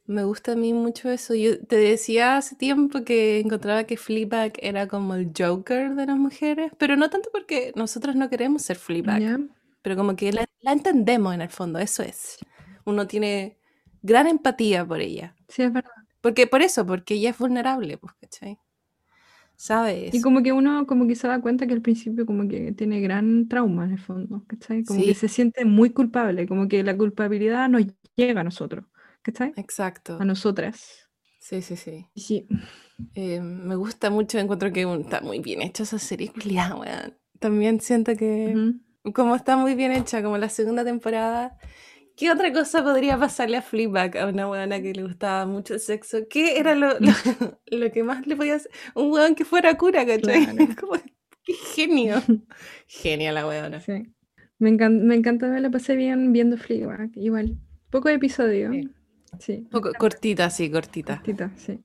Speaker 2: Me gusta a mí mucho eso. Yo te decía hace tiempo que encontraba que Fleabag era como el Joker de las mujeres, pero no tanto porque nosotros no queremos ser Fleabag,
Speaker 1: ¿Ya?
Speaker 2: pero como que la, la entendemos en el fondo, eso es. Uno tiene gran empatía por ella.
Speaker 1: Sí, es verdad.
Speaker 2: Porque por eso, porque ella es vulnerable, pues, ¿cachai? ¿Sabes?
Speaker 1: Y como que uno como que se da cuenta que al principio como que tiene gran trauma en el fondo, ¿cachai? Como
Speaker 2: Sí.
Speaker 1: que se siente muy culpable, como que la culpabilidad nos llega a nosotros, ¿cachai?
Speaker 2: Exacto.
Speaker 1: A nosotras.
Speaker 2: Sí, sí, sí.
Speaker 1: Sí.
Speaker 2: Eh, me gusta mucho, encuentro que está muy bien hecha esa serie, culiá, weón. También siento que como está muy bien hecha, como la segunda temporada, ¿Qué otra cosa podría pasarle a Fleabag a una weona que le gustaba mucho el sexo? ¿Qué era lo, lo, lo que más le podía hacer? Un weón que fuera cura, ¿cachai? Como, qué genio. Genia la weona.
Speaker 1: Sí. Me, encan- me encantaba, la pasé bien viendo Fleabag, igual. Poco episodio. Sí.
Speaker 2: Poco, cortita, sí, cortita.
Speaker 1: Cortita, sí.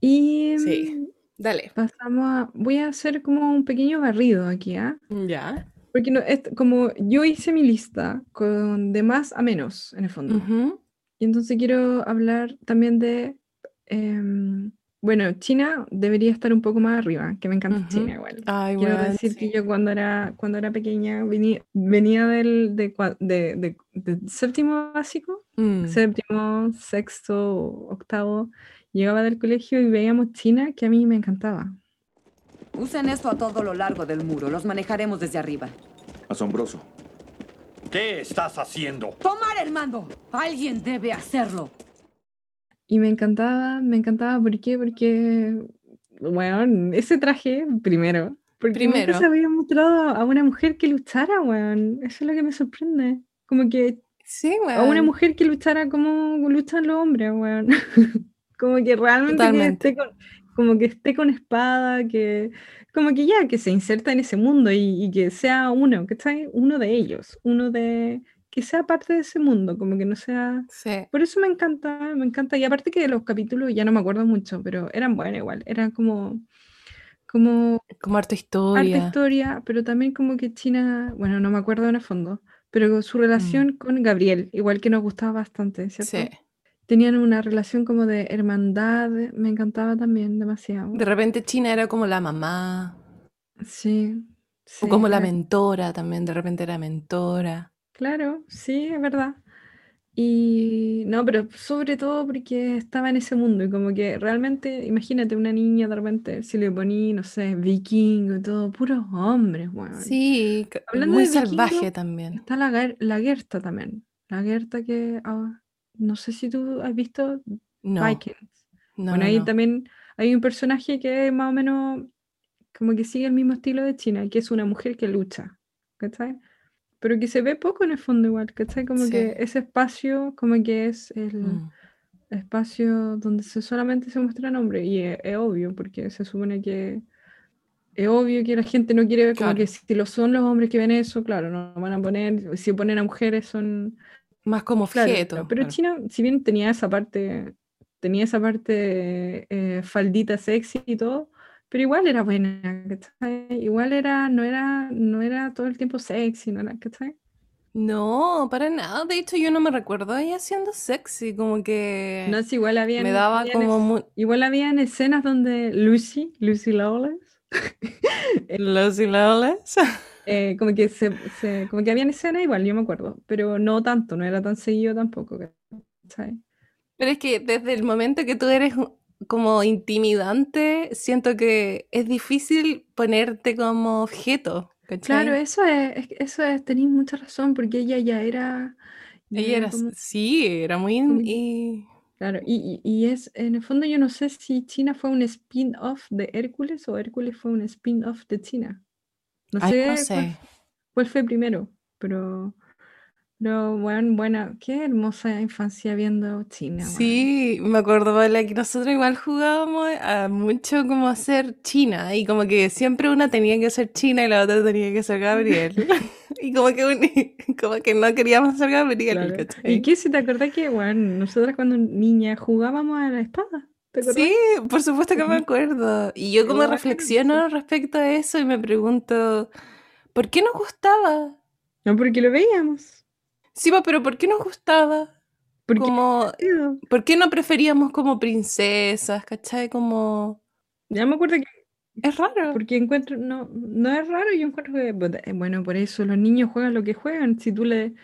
Speaker 1: Y
Speaker 2: Sí. Dale.
Speaker 1: pasamos a... Voy a hacer como un pequeño barrido aquí, ¿ah?
Speaker 2: Ya.
Speaker 1: Porque no, es como yo hice mi lista con de más a menos, en el fondo.
Speaker 2: Ujú.
Speaker 1: Y entonces quiero hablar también de... em, bueno, China debería estar un poco más arriba, que me encanta
Speaker 2: Ujú.
Speaker 1: China igual.
Speaker 2: Ay,
Speaker 1: Quiero
Speaker 2: weón,
Speaker 1: decir
Speaker 2: sí.
Speaker 1: que yo cuando era, cuando era pequeña venía, venía del de- de- de séptimo básico,
Speaker 2: Mm.
Speaker 1: séptimo, sexto, octavo, llegaba del colegio y veíamos China, que a mí me encantaba.
Speaker 17: Usen esto a todo lo largo del muro. Los manejaremos desde arriba.
Speaker 18: Asombroso.
Speaker 19: ¿Qué estás haciendo?
Speaker 17: ¡Tomar el mando! Alguien debe hacerlo.
Speaker 1: Y me encantaba, me encantaba, ¿por qué? Porque, bueno, ese traje, primero, porque
Speaker 2: Primero.
Speaker 1: nunca se había mostrado a una mujer que luchara, weón. Eso es lo que me sorprende. Como que
Speaker 2: Sí,
Speaker 1: a una
Speaker 2: weón.
Speaker 1: mujer que luchara como luchan los hombres, weón. Como que realmente que
Speaker 2: Totalmente.
Speaker 1: esté con, como que esté con espada, que como que ya, que se inserta en ese mundo y, y que sea uno, ¿cachai? Uno de ellos, uno de, que sea parte de ese mundo, como que no sea...
Speaker 2: Sí.
Speaker 1: Por eso me encanta, me encanta. Y aparte que los capítulos, ya no me acuerdo mucho, pero eran buenos igual, eran como... Como
Speaker 2: Como harta historia.
Speaker 1: historia, pero también como que China, bueno, no me acuerdo en el fondo, pero su relación con Gabriel, igual que nos gustaba bastante, ¿cierto?
Speaker 2: Sí.
Speaker 1: Tenían una relación como de hermandad, me encantaba también demasiado.
Speaker 2: De repente China era como la mamá.
Speaker 1: Sí.
Speaker 2: O
Speaker 1: sí,
Speaker 2: como la mentora también, de repente era mentora.
Speaker 1: Claro, sí, es verdad. Y no, pero sobre todo porque estaba en ese mundo y como que realmente, imagínate una niña de repente, si le poní, no sé, vikingo y todo, puros hombres, weón.
Speaker 2: Sí,
Speaker 1: Hablando
Speaker 2: muy
Speaker 1: de vikingo,
Speaker 2: salvaje también.
Speaker 1: Está la, la Gerta también. La Gerta que, ah, no sé si tú has visto
Speaker 2: No.
Speaker 1: Vikings.
Speaker 2: No,
Speaker 1: Bueno,
Speaker 2: no,
Speaker 1: ahí también hay un personaje que más o menos como que sigue el mismo estilo de China, que es una mujer que lucha, ¿cachai? Pero que se ve poco en el fondo igual, ¿cachai? Como
Speaker 2: Sí.
Speaker 1: que ese espacio como que es el
Speaker 2: Mm.
Speaker 1: espacio donde se, solamente se muestran hombres y es, es obvio, porque se supone que es obvio que la gente no quiere ver, como
Speaker 2: Claro.
Speaker 1: que si lo son los hombres que ven eso, claro, no van a poner, si ponen a mujeres son...
Speaker 2: Más como
Speaker 1: Claro,
Speaker 2: objeto.
Speaker 1: pero
Speaker 2: claro.
Speaker 1: China, si bien tenía esa parte, tenía esa parte eh, faldita sexy y todo, pero igual era buena, ¿cachai? Igual era, no era, no era todo el tiempo sexy, ¿no era, ¿cachai?
Speaker 2: No, para nada. De hecho, yo no me recuerdo a ella siendo sexy, como que
Speaker 1: No, sí, igual había
Speaker 2: me daba como muy...
Speaker 1: igual habían escenas donde Lucy, Lucy Lawless,
Speaker 2: Lucy Lawless.
Speaker 1: eh, como que se, se- como que habían escenas igual, yo me acuerdo, pero no tanto, no era tan seguido tampoco.
Speaker 2: Pero es que desde el momento que tú eres como intimidante, siento que es difícil ponerte como objeto, ¿cachai?
Speaker 1: Claro, eso es, eso es, tenéis mucha razón, porque ella ya era, ya
Speaker 2: Ella era,
Speaker 1: como-
Speaker 2: sí, era muy...
Speaker 1: como-
Speaker 2: y-
Speaker 1: Claro, y- y es, en el fondo yo no sé si China fue un spin-off de Hércules o Hércules fue un spin-off de China. No
Speaker 2: Ay,
Speaker 1: sé,
Speaker 2: no
Speaker 1: cuál,
Speaker 2: sé.
Speaker 1: cuál fue primero, pero, pero bueno, buena, qué hermosa infancia viendo China.
Speaker 2: Sí, me acuerdo, Paula, que nosotros igual jugábamos a mucho como a ser China y como que siempre una tenía que ser China y la otra tenía que ser Gabriel. y como que, un- como que no queríamos ser Gabriel.
Speaker 1: ¿Y qué si te acordás que, bueno, nosotras cuando niña jugábamos a la espada?
Speaker 2: Sí, por supuesto que me acuerdo. Y yo como reflexiono respecto a eso y me pregunto, ¿por qué nos gustaba?
Speaker 1: No, porque lo veíamos.
Speaker 2: Sí, pa, pero ¿por qué nos gustaba?
Speaker 1: Porque
Speaker 2: Como,
Speaker 1: divertido.
Speaker 2: ¿por qué no preferíamos como princesas, cachai? Como,
Speaker 1: Ya me acuerdo que
Speaker 2: es raro.
Speaker 1: Porque encuentro, no, no es raro, yo encuentro que, eh, bueno, por eso los niños juegan lo que juegan, si tú le,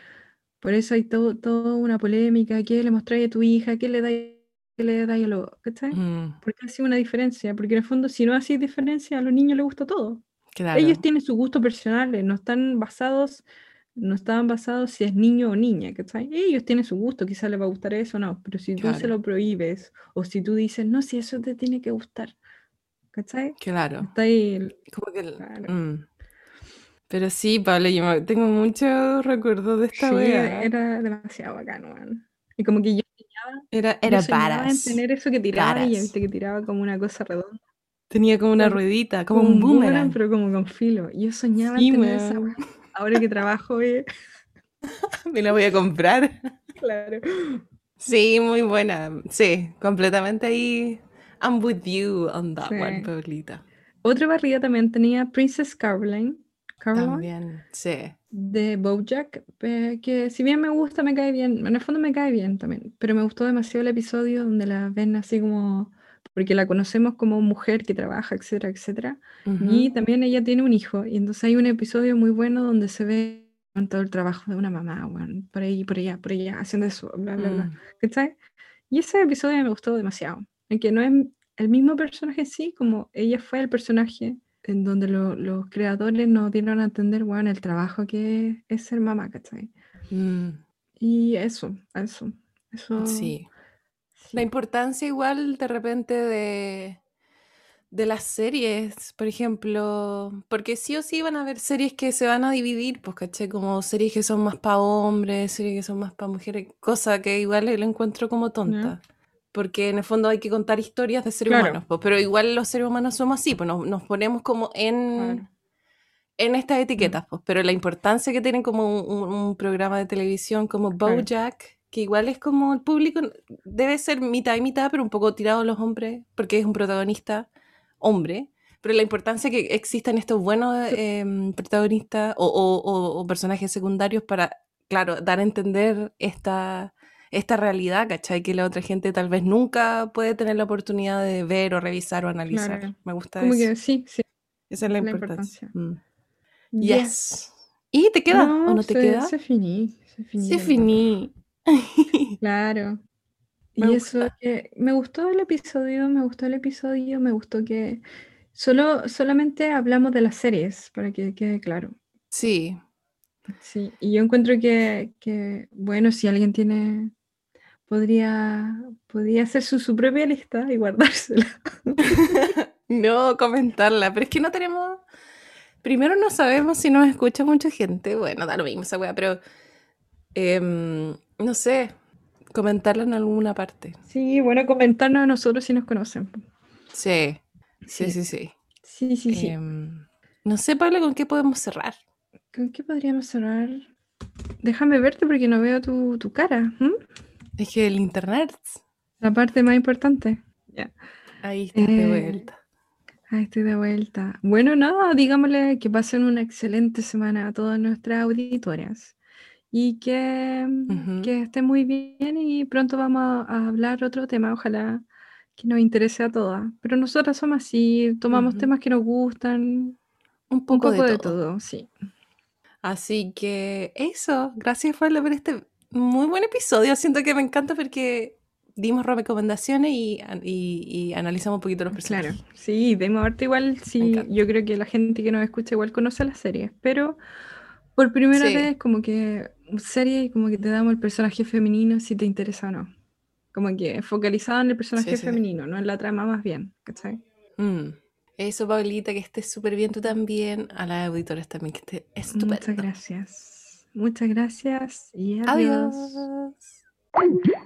Speaker 1: por eso hay todo, toda una polémica, ¿qué le mostráis a tu hija? ¿Qué le dais, qué le a los, ¿cachai?
Speaker 2: Mm,
Speaker 1: Porque hace una diferencia, porque en el fondo si no hace diferencia, a los niños les gusta todo.
Speaker 2: claro.
Speaker 1: Ellos tienen sus gustos personales, no están basados, no estaban basados si es niño o niña, ¿cachai? Ellos tienen su gusto, quizás les va a gustar eso o no, pero si tú se
Speaker 2: Claro.
Speaker 1: lo prohíbes, o si tú dices, no, si eso te tiene que gustar, ¿cachai?
Speaker 2: Claro.
Speaker 1: Está ahí el-
Speaker 2: Como que el-
Speaker 1: Claro.
Speaker 2: mm. Pero sí, Pablo, yo tengo muchos recuerdos de esta
Speaker 1: Sí,
Speaker 2: wea.
Speaker 1: era demasiado bacano, weón. Y como que yo
Speaker 2: Era, era
Speaker 1: soñaba en
Speaker 2: badass.
Speaker 1: tener eso que tiraba y
Speaker 2: Badass.
Speaker 1: viste que tiraba como una cosa redonda.
Speaker 2: Tenía como una
Speaker 1: Como-
Speaker 2: ruedita, como un boomerang.
Speaker 1: pero como con filo. Yo soñaba
Speaker 2: Sí,
Speaker 1: en tener esa. Ahora que trabajo, eh,
Speaker 2: Me la voy a comprar.
Speaker 1: claro.
Speaker 2: Sí, muy buena. Sí, completamente ahí. I'm with you on that
Speaker 1: Sí.
Speaker 2: one, Pablita.
Speaker 1: Otro barriga también tenía Princess Caroline. Caroline.
Speaker 2: También, sí.
Speaker 1: De Bojack, eh, que si bien me gusta, me cae bien, en el fondo me cae bien también, pero me gustó demasiado el episodio donde la ven así como, porque la conocemos como mujer que trabaja, etcétera, etcétera, y
Speaker 2: Ujú.
Speaker 1: también ella tiene un hijo, y entonces hay un episodio muy bueno donde se ve con todo el trabajo de una mamá, bueno, por ahí, por allá, por allá, haciendo eso, bla, bla, bla,
Speaker 2: Mm.
Speaker 1: Y ese episodio me gustó demasiado, aunque no es el mismo personaje en sí, como ella fue el personaje en donde lo- los creadores nos dieron a entender, bueno, el trabajo que es ser mamá, ¿cachai?
Speaker 2: Mm,
Speaker 1: Y eso, eso, eso.
Speaker 2: sí. La importancia igual de repente de, de las series, por ejemplo, porque sí o sí van a haber series que se van a dividir, pues, ¿cachai? Como series que son más para hombres, series que son más para mujeres, cosa que igual lo encuentro como tonta. Porque en el fondo hay que contar historias de seres
Speaker 1: Claro.
Speaker 2: humanos, pues, pero igual los seres humanos somos así, pues nos, nos ponemos como en, en estas etiquetas, pues, pero la importancia que tienen como un, programa de televisión como
Speaker 1: Claro.
Speaker 2: BoJack, que igual es como el público, debe ser mitad y mitad, pero un poco tirado a los hombres, porque es un protagonista hombre, pero la importancia que existan estos buenos em, protagonistas o, o- o- o personajes secundarios para, claro, dar a entender esta, esta realidad, ¿cachai? Que la otra gente tal vez nunca puede tener la oportunidad de ver o revisar o analizar.
Speaker 1: Claro.
Speaker 2: Me gusta
Speaker 1: Como
Speaker 2: eso.
Speaker 1: que sí, sí.
Speaker 2: Esa es la,
Speaker 1: la
Speaker 2: importancia.
Speaker 1: importancia.
Speaker 2: Mm.
Speaker 1: Yes.
Speaker 2: Yes. ¿Y te queda o no te queda?
Speaker 1: Se finí, se finí.
Speaker 2: Se finí.
Speaker 1: Claro.
Speaker 2: Me
Speaker 1: Y eso que me gustó el episodio, me gustó el episodio, me gustó que solo, solamente hablamos de las series, para que quede claro.
Speaker 2: Sí.
Speaker 1: Sí, y yo encuentro que, que, bueno, si alguien tiene, podría, podría hacer su, su propia lista y guardársela.
Speaker 2: No comentarla, pero es que no tenemos. Primero no sabemos si nos escucha mucha gente. Bueno, da lo mismo esa weá, pero. em, no sé. Comentarla en alguna parte.
Speaker 1: Sí, bueno, comentarnos a nosotros si nos conocen.
Speaker 2: Sí. Sí,
Speaker 1: Sí.
Speaker 2: sí, sí.
Speaker 1: Sí, sí, sí.
Speaker 2: Em, no sé, Pablo, con qué podemos cerrar.
Speaker 1: ¿Con qué podríamos cerrar? Déjame verte porque no veo tu, tu cara. ¿m?
Speaker 2: Es que el internet.
Speaker 1: La parte más importante. Ya.
Speaker 2: Ahí está de
Speaker 1: Eh,
Speaker 2: vuelta.
Speaker 1: Ahí estoy de vuelta. Bueno, nada, digámosle que pasen una excelente semana a todas nuestras auditoras y que, que estén muy bien y pronto vamos a, hablar otro tema, ojalá que nos interese a todas. Pero nosotras somos así, tomamos temas que nos gustan,
Speaker 2: Un poco,
Speaker 1: un poco
Speaker 2: de,
Speaker 1: de
Speaker 2: todo.
Speaker 1: todo, sí.
Speaker 2: Así que eso, gracias por este muy buen episodio. Siento que me encanta porque dimos recomendaciones y, y- y analizamos un poquito los personajes.
Speaker 1: Claro, sí, Demo Arte igual, sí, yo creo que la gente que nos escucha igual conoce las series, pero por primera
Speaker 2: Sí.
Speaker 1: vez como que serie y como que te damos el personaje femenino si te interesa o no. Como que focalizado en el personaje
Speaker 2: Sí, sí.
Speaker 1: femenino, no en la trama más bien, ¿cachai?
Speaker 2: Mm. Eso, Paulita, que estés súper bien tú también. A las auditoras también, que esté estupendo.
Speaker 1: Muchas gracias. Muchas gracias y adiós.
Speaker 2: Adiós.